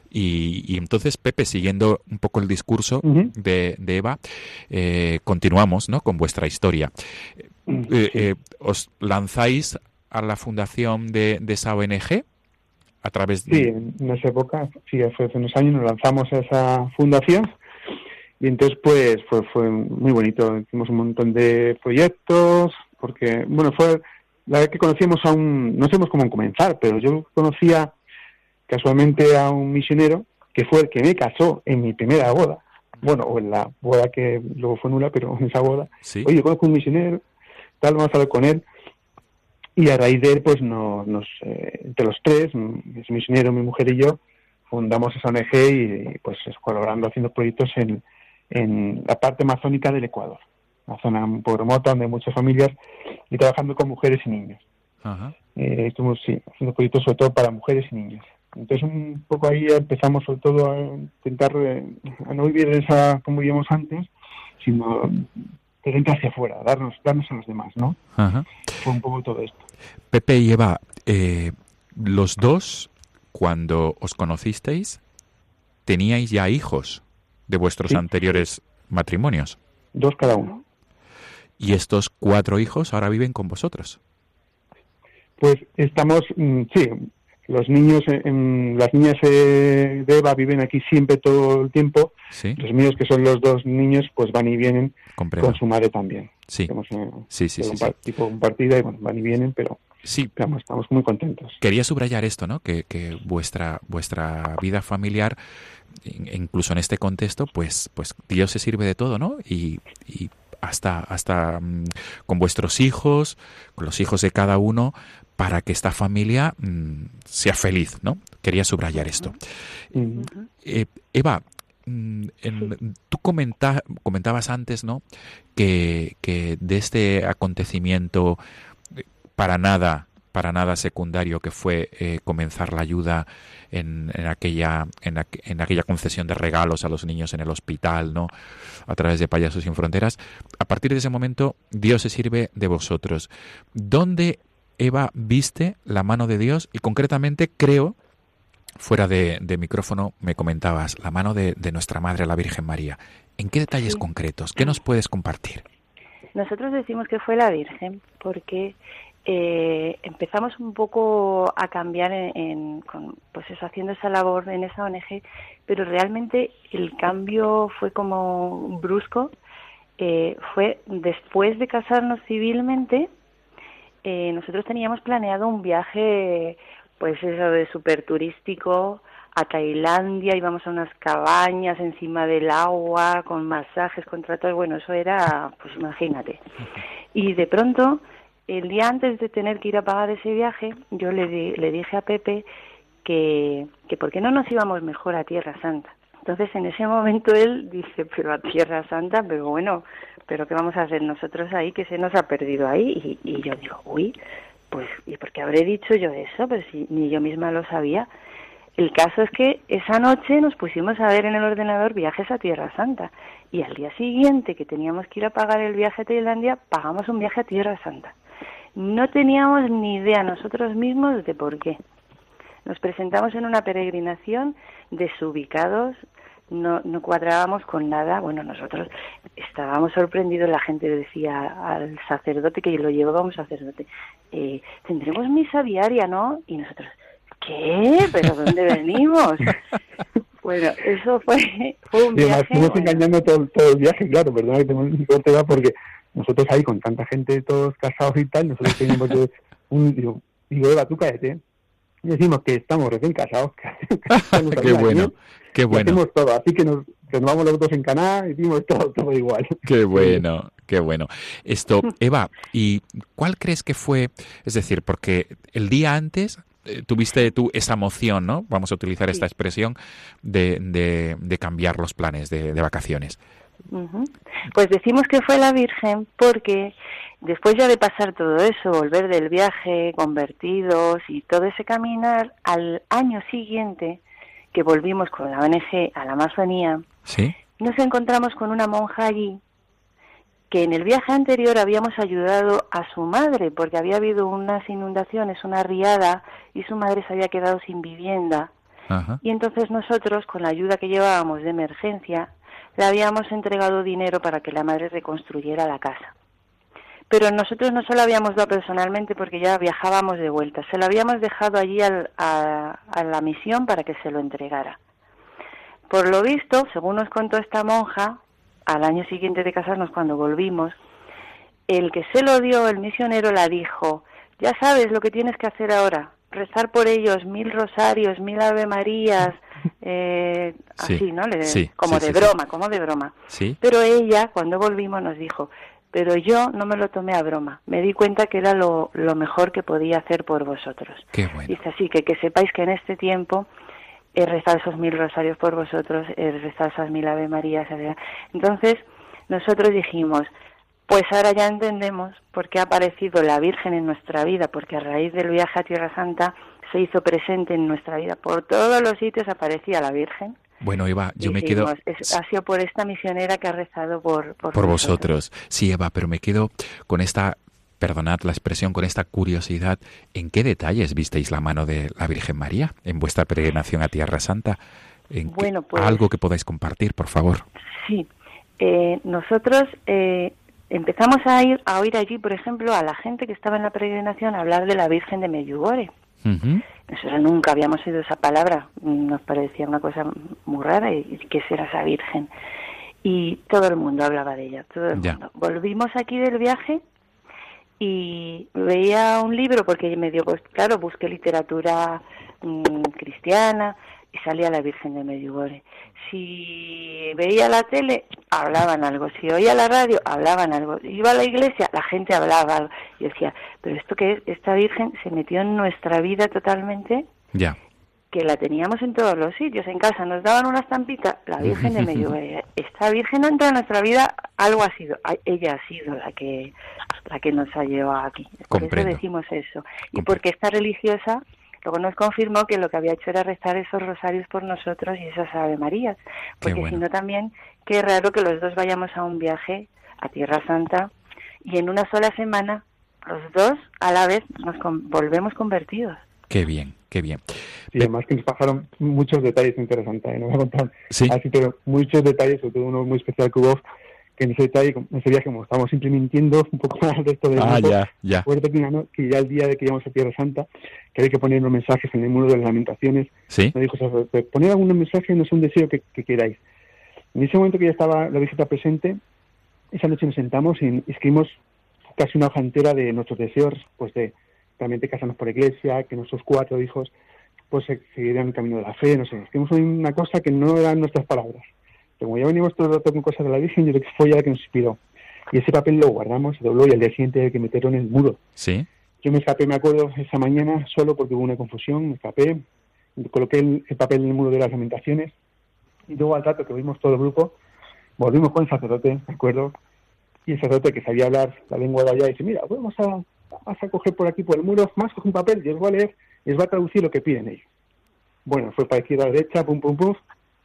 Y, y, entonces, Pepe, siguiendo un poco el discurso de, de, Eva, eh, continuamos ¿no? con vuestra historia. Eh, eh, ¿Os lanzáis a la fundación de, de esa ONG? A través de... Sí, en esa época, sí, hace unos años nos lanzamos a esa fundación y entonces, pues, fue, fue muy bonito. Hicimos un montón de proyectos, porque, bueno, fue la vez que conocíamos a un, no sabemos cómo comenzar, pero yo conocía casualmente a un misionero que fue el que me casó en mi primera boda. Bueno, o en la boda que luego fue nula, pero en esa boda. Oye, yo conozco a un misionero, tal, vamos a hablar con él. Y a raíz de él, pues nos, nos eh, entre los tres, ese misionero, mi mujer y yo, fundamos esa ONG y, pues colaborando haciendo proyectos en, en la parte amazónica del Ecuador, una zona un poco remota donde hay muchas familias y trabajando con mujeres y niños. Eh, estuvimos sí, haciendo proyectos sobre todo para mujeres y niños. Entonces un poco ahí empezamos sobre todo a intentar eh, a no vivir esa como vivíamos antes, sino que hacia afuera, darnos, darnos a los demás, ¿no? Fue un poco todo esto. Pepe y Eva, eh, los dos, cuando os conocisteis, teníais ya hijos de vuestros anteriores matrimonios. Dos cada uno. ¿Y estos cuatro hijos ahora viven con vosotros? Pues estamos, mm, sí, los niños, en, las niñas eh, de Eva viven aquí siempre todo el tiempo. Los míos, que son los dos niños, pues van y vienen con su madre también. Sí, eh, sí, sí, sí, un, Tipo compartida y bueno, van y vienen, pero sí. Estamos, estamos muy contentos. Quería subrayar esto, ¿no? Que, que vuestra, vuestra vida familiar incluso en este contexto, pues, pues Dios se sirve de todo, ¿no? Y, y hasta, hasta mm, con vuestros hijos, con los hijos de cada uno, para que esta familia mm, sea feliz, ¿no? Quería subrayar esto. Eh, Eva, mm, tú comentabas antes, ¿no? Que, que de este acontecimiento eh, para nada para nada secundario que fue eh, comenzar la ayuda en, en aquella en, en, aquella concesión de regalos a los niños en el hospital no a través de payasos sin fronteras. A partir de ese momento Dios se sirve de vosotros. Dónde Eva viste la mano de Dios y concretamente creo fuera de, de micrófono me comentabas la mano de, de, nuestra madre la Virgen María. En qué detalles concretos qué nos puedes compartir nosotros decimos que fue la Virgen porque eh, empezamos un poco a cambiar en, pues eso, haciendo esa labor en esa ONG, pero realmente el cambio fue como brusco. Eh, fue después de casarnos civilmente, eh, nosotros teníamos planeado un viaje, pues eso de súper turístico a Tailandia, íbamos a unas cabañas encima del agua, con masajes, con tratos, bueno, eso era, pues imagínate. Y de pronto el día antes de tener que ir a pagar ese viaje, yo le, le dije a Pepe que, que por qué no nos íbamos mejor a Tierra Santa. Entonces en ese momento él dice, pero a Tierra Santa, pero bueno, pero ¿qué vamos a hacer nosotros ahí que se nos ha perdido ahí? Y, y yo digo, uy, pues, ¿y por qué habré dicho yo eso? Pero si ni yo misma lo sabía. El caso es que esa noche nos pusimos a ver en el ordenador viajes a Tierra Santa y al día siguiente que teníamos que ir a pagar el viaje a Tailandia, pagamos un viaje a Tierra Santa no teníamos ni idea nosotros mismos de por qué. Nos presentamos en una peregrinación desubicados, no, no cuadrábamos con nada. Bueno, nosotros estábamos sorprendidos, la gente decía al sacerdote que lo llevábamos sacerdote, eh, tendremos misa diaria, ¿no? Y nosotros, ¿qué? ¿Pero dónde venimos? Bueno, eso fue, fue un Y además viaje. estuvimos bueno, engañando todo, todo el viaje, claro, perdona que un va porque nosotros ahí con tanta gente, todos casados y tal, nosotros teníamos de- un, digo, digo, Eva, tú cállate. Y decimos que estamos recién casados. Qué bueno, ¿no? qué bueno. hacemos todo, así que nos, que nos vamos los dos en Caná, hicimos todo, todo igual. Qué bueno, qué bueno. Esto, Eva, ¿y cuál crees que fue? Es decir, porque el día antes eh, tuviste tú esa moción, ¿no? Vamos a utilizar esta expresión de, de, de cambiar los planes de, de vacaciones. Pues decimos que fue la Virgen porque después ya de pasar todo eso, volver del viaje, convertidos y todo ese caminar, al año siguiente que volvimos con la ONG a la Amazonía, ¿Sí? nos encontramos con una monja allí que en el viaje anterior habíamos ayudado a su madre porque había habido unas inundaciones, una riada y su madre se había quedado sin vivienda. Ajá. Y entonces nosotros, con la ayuda que llevábamos de emergencia, le habíamos entregado dinero para que la madre reconstruyera la casa. Pero nosotros no se lo habíamos dado personalmente porque ya viajábamos de vuelta, se lo habíamos dejado allí al- a, a la misión para que se lo entregara. Por lo visto, según nos contó esta monja, al año siguiente de casarnos, cuando volvimos, el que se lo dio, el misionero, la dijo, ya sabes lo que tienes que hacer ahora, rezar por ellos mil rosarios, mil ave marías, eh, Sí, así, ¿no? Le- sí, como sí, de broma, como de broma. ¿Sí? Pero ella, cuando volvimos, nos dijo, pero yo no me lo tomé a broma, me di cuenta que era lo, lo mejor que podía hacer por vosotros. Qué bueno. Dice así, que, que sepáis que en este tiempo he rezado esos mil rosarios por vosotros, he rezado esas mil ave marías. etc. Entonces, nosotros dijimos, pues ahora ya entendemos por qué ha aparecido la Virgen en nuestra vida, porque a raíz del viaje a Tierra Santa se hizo presente en nuestra vida. Por todos los sitios aparecía la Virgen. Bueno, Eva, yo me quedo Dijimos, "Es- ha sido por esta misionera que ha rezado por, por, por nosotros". vosotros. Sí, Eva, pero me quedo con esta, perdonad la expresión, con esta curiosidad. ¿En qué detalles visteis la mano de la Virgen María en vuestra peregrinación a Tierra Santa? ¿En Bueno, pues- algo que podáis compartir, por favor. Sí, eh, nosotros eh, empezamos a ir a oír allí, por ejemplo, a la gente que estaba en la peregrinación hablar de la Virgen de Medjugorje. Nosotros nunca habíamos oído esa palabra, nos parecía una cosa muy rara y que será esa Virgen. Y todo el mundo hablaba de ella, todo el Ya. mundo. Volvimos aquí del viaje y veía un libro porque medio, pues claro, busqué literatura mm, cristiana y salía la Virgen de Medjugorje. Si veía la tele, hablaban algo. Si oía la radio, hablaban algo. Iba a la iglesia, la gente hablaba algo. Y decía, pero esto que es, esta Virgen se metió en nuestra vida totalmente, Ya. que la teníamos en todos los sitios. En casa nos daban una estampita, la Virgen de Medjugorje. Esta Virgen entra en nuestra vida, algo ha sido. Ella ha sido la que la que nos ha llevado aquí. Por Comprendo. eso decimos eso. Y porque esta religiosa luego nos confirmó que lo que había hecho era rezar esos rosarios por nosotros y esas Ave Marías. Porque bueno. si no también, qué raro que los dos vayamos a un viaje a Tierra Santa y en una sola semana los dos a la vez nos con- volvemos convertidos. Qué bien, qué bien. Y además que nos pasaron muchos detalles interesantes, ¿eh? no voy a contar Sí. así, pero muchos detalles, sobre todo uno muy especial que hubo, que en ese detalle, en ese viaje, como estábamos siempre mintiendo un poco más de esto del Ah, grupo, ya, ya. que, una no- que ya el día de que íbamos a Tierra Santa, que había que poner unos mensajes en el muro de las lamentaciones, ¿Sí? me dijo, "Sacerdote, poner algunos mensajes, no es un deseo que, que queráis. En ese momento que ya estaba la visita presente, esa noche nos sentamos y escribimos casi una hoja entera de nuestros deseos, pues de realmente casarnos por iglesia, que nuestros cuatro hijos pues se- siguieran el camino de la fe, no sé, escribimos una cosa que no eran nuestras palabras. Como ya venimos todo el rato con cosas de la Virgen, yo creo que fue ella la que nos inspiró. Y ese papel lo guardamos, se dobló y al día siguiente hay que meterlo en el muro. ¿Sí? Yo me escapé, me acuerdo, esa mañana solo porque hubo una confusión, me escapé, coloqué el, el papel en el muro de las lamentaciones y luego al rato que vimos todo el grupo, volvimos con el sacerdote, me acuerdo, y el sacerdote que sabía hablar la lengua de allá dice, mira, vamos a, vamos a coger por aquí por el muro, más coge un papel y os voy a leer y os va a traducir lo que piden ellos. Bueno, fue para izquierda a derecha, pum, pum, pum,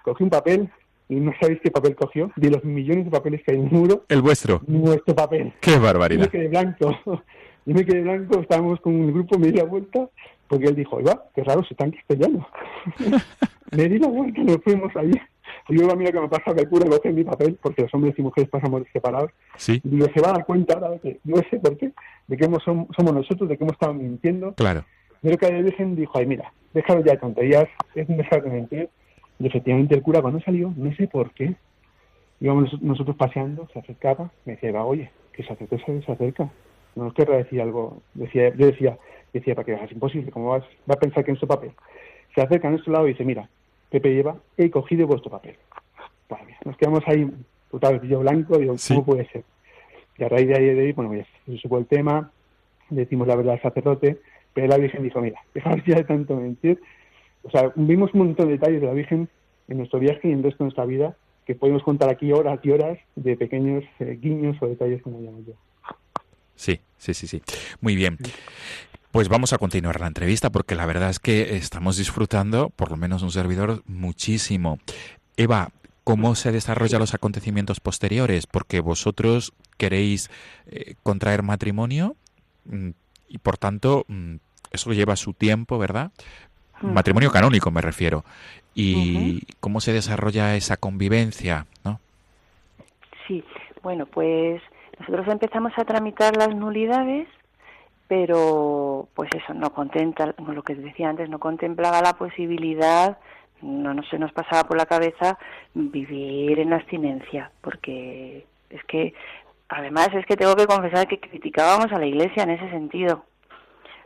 cogí un papel y no sabéis qué papel cogió, de los millones de papeles que hay en el muro, El vuestro. nuestro papel. Qué Yo me barbaridad. quedé blanco. Yo me quedé blanco, estábamos con el grupo, me di la vuelta porque él dijo, oiga, qué raro, se está en castellano. me di la vuelta y nos fuimos allí. Y luego mira que me pasa que el cura coge mi papel, porque los hombres y mujeres pasamos separados. Sí. Y se va a dar cuenta ahora de que no sé por qué, de que hemos, som- somos nosotros, de que hemos estado mintiendo. Claro. Pero que la Virgen dijo, ay, mira, déjalo ya de tonterías, es un dejar de mentir. Y efectivamente el cura cuando salió, no sé por qué, íbamos nos- nosotros paseando, se acercaba, me decía, "Va, oye, que se acerca, se, acerca. No nos querrá decir algo. Decía, yo decía, decía, para que es imposible, ¿cómo vas, va a pensar que es su papel? Se acerca a nuestro lado y dice, mira, Pepe lleva, he cogido vuestro papel. Nos quedamos ahí, total, yo blanco, digo, Sí. ¿cómo puede ser? Y a raíz de ahí, de ahí bueno, pues se supo el tema, decimos la verdad al sacerdote, pero la Virgen dijo, mira, dejaos ya de tanto mentir. O sea, vimos un montón de detalles de la Virgen en nuestro viaje y en el resto de nuestra vida que podemos contar aquí horas y horas de pequeños eh, guiños o detalles, como llamo yo. Sí, sí, sí, sí. Muy bien. Pues vamos a continuar la entrevista porque la verdad es que estamos disfrutando, por lo menos un servidor, muchísimo. Eva, ¿cómo se desarrollan los acontecimientos posteriores? Porque vosotros queréis eh, contraer matrimonio mm, y por tanto mm, eso lleva su tiempo, ¿verdad? Mm. Matrimonio canónico me refiero. ¿Y cómo se desarrolla esa convivencia? ¿no? Sí, bueno, pues nosotros empezamos a tramitar las nulidades, pero pues eso, no contenta, lo que decía antes, no contemplaba la posibilidad, no, no se nos pasaba por la cabeza vivir en abstinencia, porque es que, además es que tengo que confesar que criticábamos a la Iglesia en ese sentido.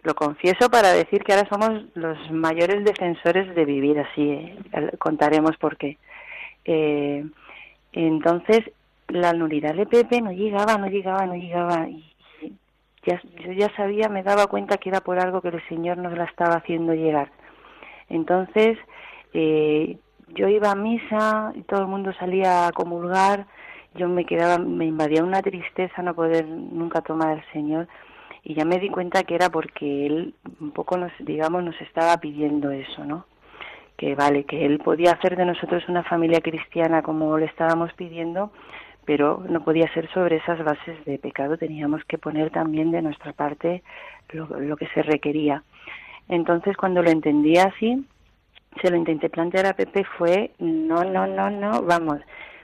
Lo confieso para decir que ahora somos los mayores defensores de vivir así, ¿eh? contaremos por qué. Eh, entonces, la nulidad de Pepe no llegaba, no llegaba, no llegaba. Y ya, yo ya sabía, me daba cuenta que era por algo que el Señor nos la estaba haciendo llegar. Entonces, eh, yo iba a misa y todo el mundo salía a comulgar. Yo me quedaba, me invadía una tristeza no poder nunca tomar al Señor. Y ya me di cuenta que era porque Él un poco nos, digamos, nos estaba pidiendo eso, ¿no? que vale, que él podía hacer de nosotros una familia cristiana como le estábamos pidiendo, pero no podía ser sobre esas bases de pecado, teníamos que poner también de nuestra parte lo, lo que se requería. Entonces, cuando lo entendí así, se lo intenté plantear a Pepe fue, no, no, no, no, vamos,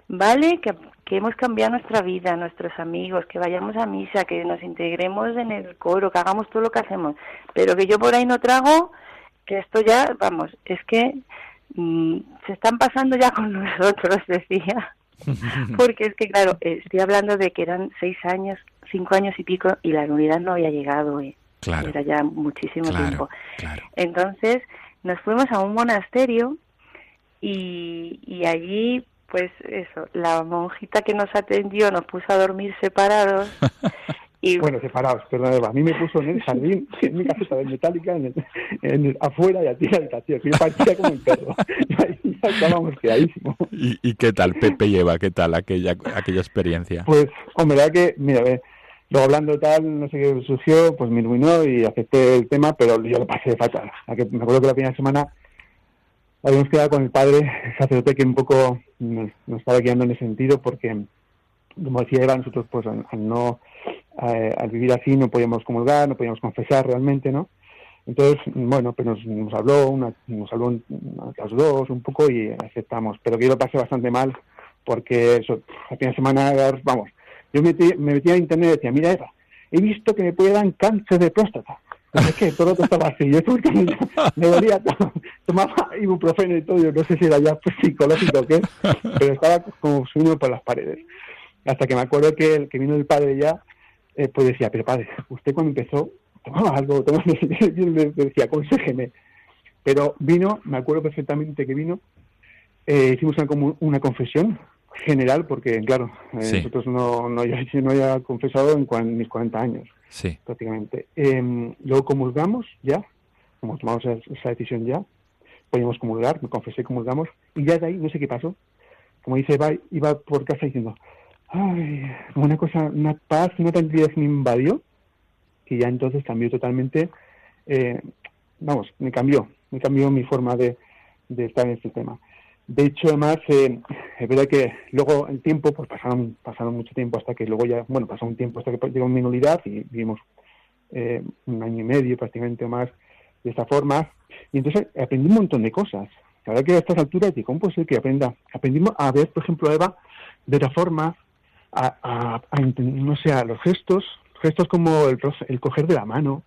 vale que, que hemos cambiado nuestra vida, nuestros amigos, que vayamos a misa, que nos integremos en el coro, que hagamos todo lo que hacemos, pero que yo por ahí no trago, que esto ya, vamos, es que mm, se están pasando ya con nosotros, decía. Porque es que, claro, estoy hablando de que eran seis años, cinco años y pico, y la unidad no había llegado, eh. Claro. era ya muchísimo Claro, tiempo. claro. Entonces, nos fuimos a un monasterio y, y allí, pues eso, la monjita que nos atendió nos puso a dormir separados. y Bueno, separados, perdón, Eva. A mí me puso en el jardín, en mi caseta de metálica, en el, en el- afuera y a ti la habitación. Yo parecía como un perro. Y ahí ya estábamos quedadísimos. ¿Y, y qué tal, Pepe y Eva? ¿Qué tal aquella, aquella experiencia? Pues, hombre, verdad que, mira, ve, luego hablando tal, no sé qué surgió, pues me iluminó y acepté el tema, pero yo lo pasé fatal. La que- Me acuerdo que la primera semana habíamos quedado con el padre, sacerdote, que un poco nos, estaba guiando en ese sentido, porque, como decía Eva, nosotros, pues, al, al no, eh, al vivir así, no podíamos comulgar, no podíamos confesar realmente, ¿no? Entonces, bueno, pues nos, habló, una, nos habló los dos un poco y aceptamos. Pero que yo lo pasé bastante mal porque eso, la primera semana, vamos, yo me metí, me metí a internet y decía, mira Eva, he visto que me puede dar cáncer de próstata. Sé qué, todo estaba así. Yo porque me, dolía, todo. tomaba ibuprofeno y todo, yo no sé si era ya psicológico o qué, pero estaba como subiendo por las paredes. Hasta que me acuerdo que el que vino el padre ya, eh, pues decía, pero padre, usted cuando empezó tomaba algo, tomaba... yo le decía, aconsejeme. Pero vino, me acuerdo perfectamente que vino, eh, hicimos una, comu- una confesión general, porque claro, eh, Sí. nosotros no, no había confesado en cuan- mis 40 años Sí. prácticamente. Eh, luego comulgamos ya, como tomamos esa, decisión ya, podíamos comulgar, me confesé, comulgamos, y ya de ahí no sé qué pasó. Como dice, iba por casa diciendo, ay, como una cosa, una paz, una tranquilidad me invadió, y ya entonces cambió totalmente, eh, vamos, me cambió, me cambió mi forma de, de estar en este tema. De hecho, además, eh, es verdad que luego el tiempo, pues pasaron, pasaron mucho tiempo hasta que luego ya, bueno, pasó un tiempo hasta que llegó mi nulidad y vivimos eh, un año y medio prácticamente o más de esta forma. Y entonces aprendí un montón de cosas. La verdad que a estas alturas digo, ¿cómo puede ser que aprenda? Aprendimos a ver, por ejemplo, a Eva de otra forma, a, a, no sé, los gestos, gestos como el, el coger de la mano,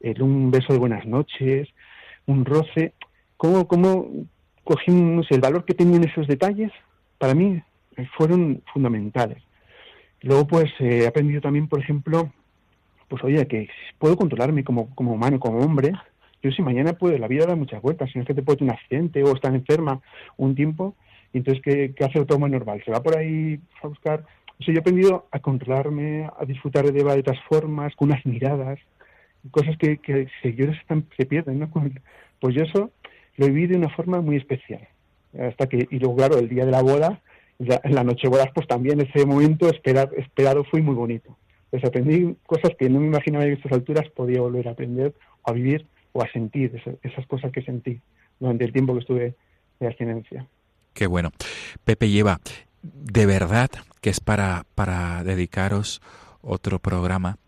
el, un beso de buenas noches, un roce, cómo, cómo sé, el valor que tenían esos detalles, para mí fueron fundamentales. Luego, pues, eh, he aprendido también, por ejemplo, pues, oye, que puedo controlarme como, como humano, como hombre. Yo si mañana puede, la vida da muchas vueltas, si no es te puede tener un accidente o estar enferma un tiempo, y entonces, ¿qué, qué hace el autónomo normal? ¿Se va por ahí a buscar? O yo he aprendido a controlarme, a disfrutar de de otras formas, con unas miradas, cosas que, que seguidores están, se pierden, ¿no? Pues yo eso lo viví de una forma muy especial. Hasta que, y luego, claro, el día de la boda, en la noche bodas, pues también ese momento esperado, esperado fue muy bonito. Pues aprendí cosas que no me imaginaba en estas alturas podía volver a aprender o a vivir o a sentir esas, esas cosas que sentí durante el tiempo que estuve de abstinencia. Qué bueno. Pepe lleva, de verdad que es para, para dedicaros otro programa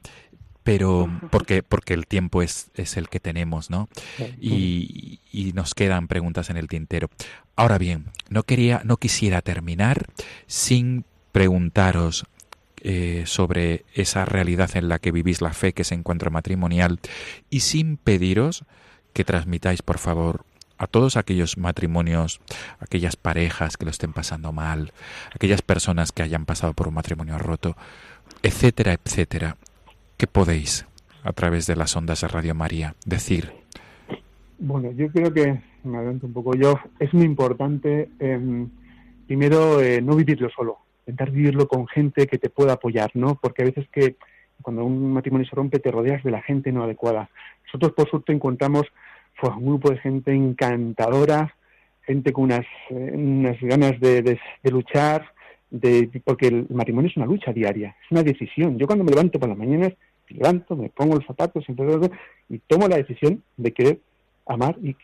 pero porque porque el tiempo es, es el que tenemos, ¿no? Y, y, nos quedan preguntas en el tintero. Ahora bien, no quería, no quisiera terminar sin preguntaros eh, sobre esa realidad en la que vivís la fe, que es encuentro matrimonial, y sin pediros que transmitáis, por favor, a todos aquellos matrimonios, aquellas parejas que lo estén pasando mal, aquellas personas que hayan pasado por un matrimonio roto, etcétera, etcétera, ¿Qué podéis, a través de las ondas de Radio María, decir? Bueno, yo creo que, me adelanto un poco yo, es muy importante, eh, primero, eh, no vivirlo solo, intentar vivirlo con gente que te pueda apoyar, ¿no? Porque a veces que cuando un matrimonio se rompe te rodeas de la gente no adecuada. Nosotros, por suerte, encontramos fue, un grupo de gente encantadora, gente con unas, eh, unas ganas de, de, de luchar, de, porque el matrimonio es una lucha diaria, es una decisión. Yo cuando me levanto por las mañanas, me pongo los zapatos y tomo la decisión de querer amar y,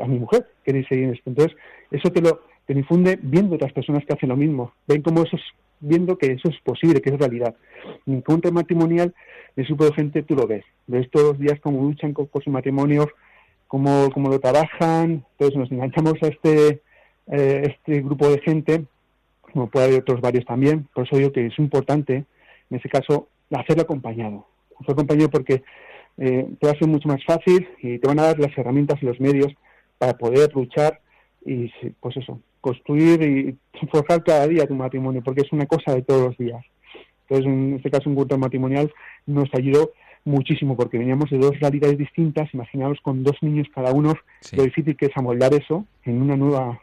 a mi mujer, querer seguir en esto. Entonces, eso te lo te infunde viendo otras personas que hacen lo mismo, ven cómo eso es, viendo que eso es posible, que es realidad. En encuentro matrimonial, de su de gente tú lo ves, ves todos los días cómo luchan con, con sus matrimonios, cómo, cómo lo trabajan, entonces nos enganchamos a este, eh, este grupo de gente como puede haber otros varios también. Por eso digo que es importante, en ese caso, hacerlo acompañado. Hacerlo acompañado porque eh, te va a ser mucho más fácil y te van a dar las herramientas y los medios para poder luchar y, pues eso, construir y forjar cada día tu matrimonio, porque es una cosa de todos los días. Entonces, en este caso, un culto matrimonial nos ayudó muchísimo porque veníamos de dos realidades distintas. Imaginaos con dos niños cada uno sí. lo difícil que es amoldar eso en una nueva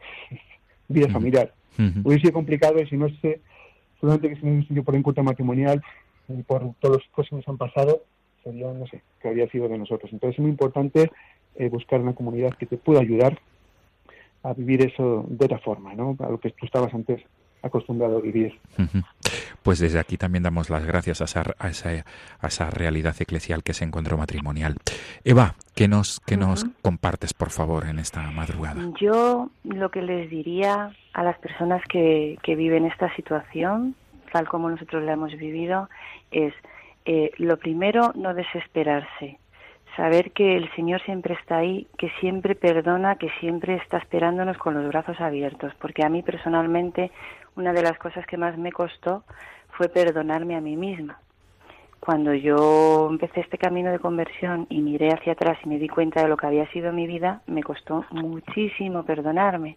vida familiar. Uh-huh. Hubiese sido complicado y si no sé, seguramente que si no sido por encuentro matrimonial y por todos los cosas que nos han pasado, sería, no sé, que habría sido de nosotros. Entonces es muy importante eh, buscar una comunidad que te pueda ayudar a vivir eso de otra forma, ¿no? A lo que tú estabas antes acostumbrado a vivir. Pues desde aquí también damos las gracias a esa, a esa, a esa realidad eclesial que es encuentro matrimonial. Eva, ¿qué nos, qué uh-huh. nos compartes, por favor, en esta madrugada? Yo lo que les diría a las personas que, que viven esta situación, tal como nosotros la hemos vivido, es eh, lo primero, no desesperarse, saber que el Señor siempre está ahí, que siempre perdona, que siempre está esperándonos con los brazos abiertos, porque a mí personalmente una de las cosas que más me costó fue perdonarme a mí misma. Cuando yo empecé este camino de conversión y miré hacia atrás y me di cuenta de lo que había sido mi vida, me costó muchísimo perdonarme.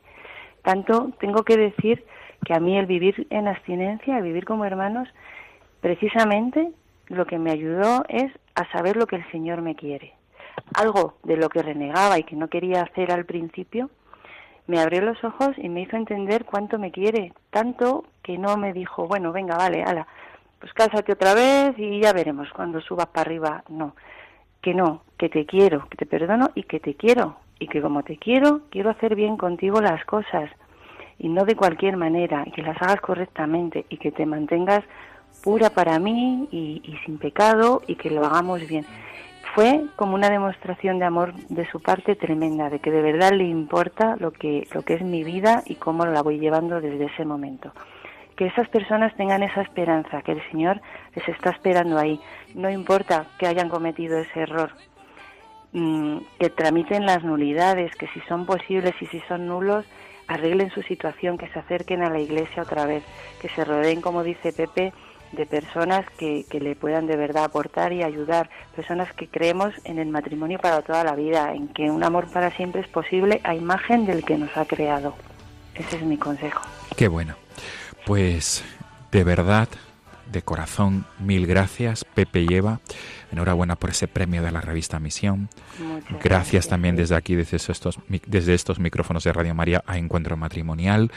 Tanto tengo que decir que a mí el vivir en abstinencia, el vivir como hermanos, precisamente lo que me ayudó es a saber lo que el Señor me quiere. Algo de lo que renegaba y que no quería hacer al principio, me abrió los ojos y me hizo entender cuánto me quiere, tanto que no me dijo, bueno, venga, vale, ala, pues cásate otra vez y ya veremos cuando subas para arriba. No, que no, que te quiero, que te perdono y que te quiero. Y que como te quiero, quiero hacer bien contigo las cosas y no de cualquier manera, que las hagas correctamente y que te mantengas pura para mí y, y sin pecado y que lo hagamos bien fue como una demostración de amor de su parte tremenda, de que de verdad le importa lo que, lo que es mi vida y cómo la voy llevando desde ese momento. Que esas personas tengan esa esperanza, que el Señor les está esperando ahí. No importa que hayan cometido ese error. mm, que tramiten las nulidades, que si son posibles y si son nulos, arreglen su situación, que se acerquen a la iglesia otra vez, que se rodeen, como dice Pepe, de personas que, que le puedan de verdad aportar y ayudar, personas que creemos en el matrimonio para toda la vida, en que un amor para siempre es posible a imagen del que nos ha creado. Ese es mi consejo. Qué bueno. Pues de verdad, de corazón, mil gracias, Pepe y Eva. Enhorabuena por ese premio de la revista Misión. Muchas Gracias también desde aquí, desde estos, desde estos micrófonos de Radio María a Encuentro Matrimonial.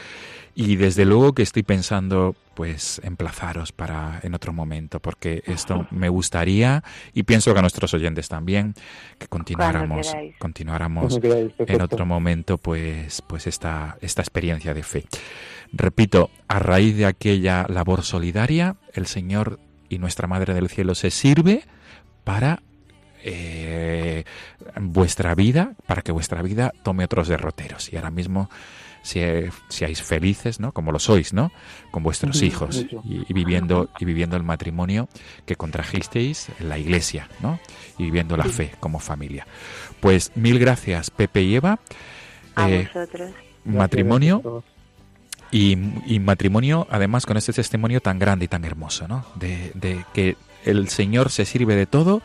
Y desde luego que estoy pensando, pues, emplazaros para en otro momento, porque esto me gustaría, y pienso que a nuestros oyentes también, que continuáramos, continuáramos queráis, en otro momento, pues, pues esta, esta experiencia de fe. Repito, a raíz de aquella labor solidaria, el Señor y nuestra Madre del Cielo se sirve para eh, vuestra vida, para que vuestra vida tome otros derroteros. Y ahora mismo si, seáis felices, ¿no? Como lo sois, ¿no? Con vuestros hijos y, y viviendo y viviendo el matrimonio que contrajisteis en la Iglesia, ¿no? Y viviendo la fe como familia. Pues mil gracias, Pepe y Eva. A Eh, vosotros. matrimonio y, y matrimonio, además, con este testimonio tan grande y tan hermoso, ¿no? De, de que el Señor se sirve de todo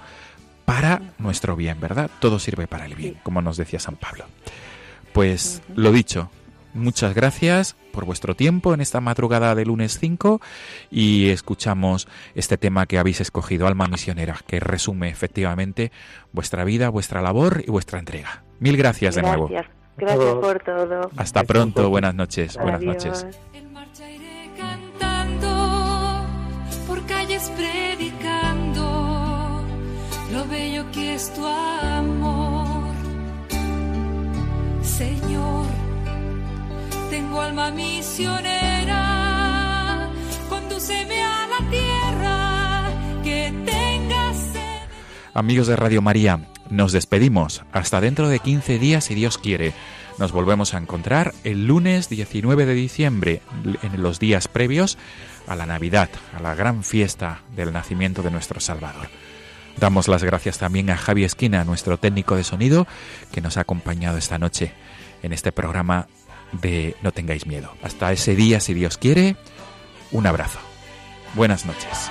para nuestro bien, ¿verdad? Todo sirve para el bien, como nos decía San Pablo. Pues lo dicho, muchas gracias por vuestro tiempo en esta madrugada de lunes 5 y escuchamos este tema que habéis escogido, Alma Misionera, que resume efectivamente vuestra vida, vuestra labor y vuestra entrega. Mil gracias de nuevo. Gracias. Gracias por todo. Hasta pronto, buenas noches, buenas noches. En marcha iré cantando, por calles lo bello que es tu amor. Señor, tengo alma misionera, condúceme a la tierra que tengas sed. Amigos de Radio María, nos despedimos. Hasta dentro de 15 días, si Dios quiere. Nos volvemos a encontrar el lunes 19 de diciembre, en los días previos a la Navidad, a la gran fiesta del nacimiento de nuestro Salvador. Damos las gracias también a Javi Esquina, nuestro técnico de sonido, que nos ha acompañado esta noche en este programa de No tengáis miedo. Hasta ese día, si Dios quiere, un abrazo. Buenas noches.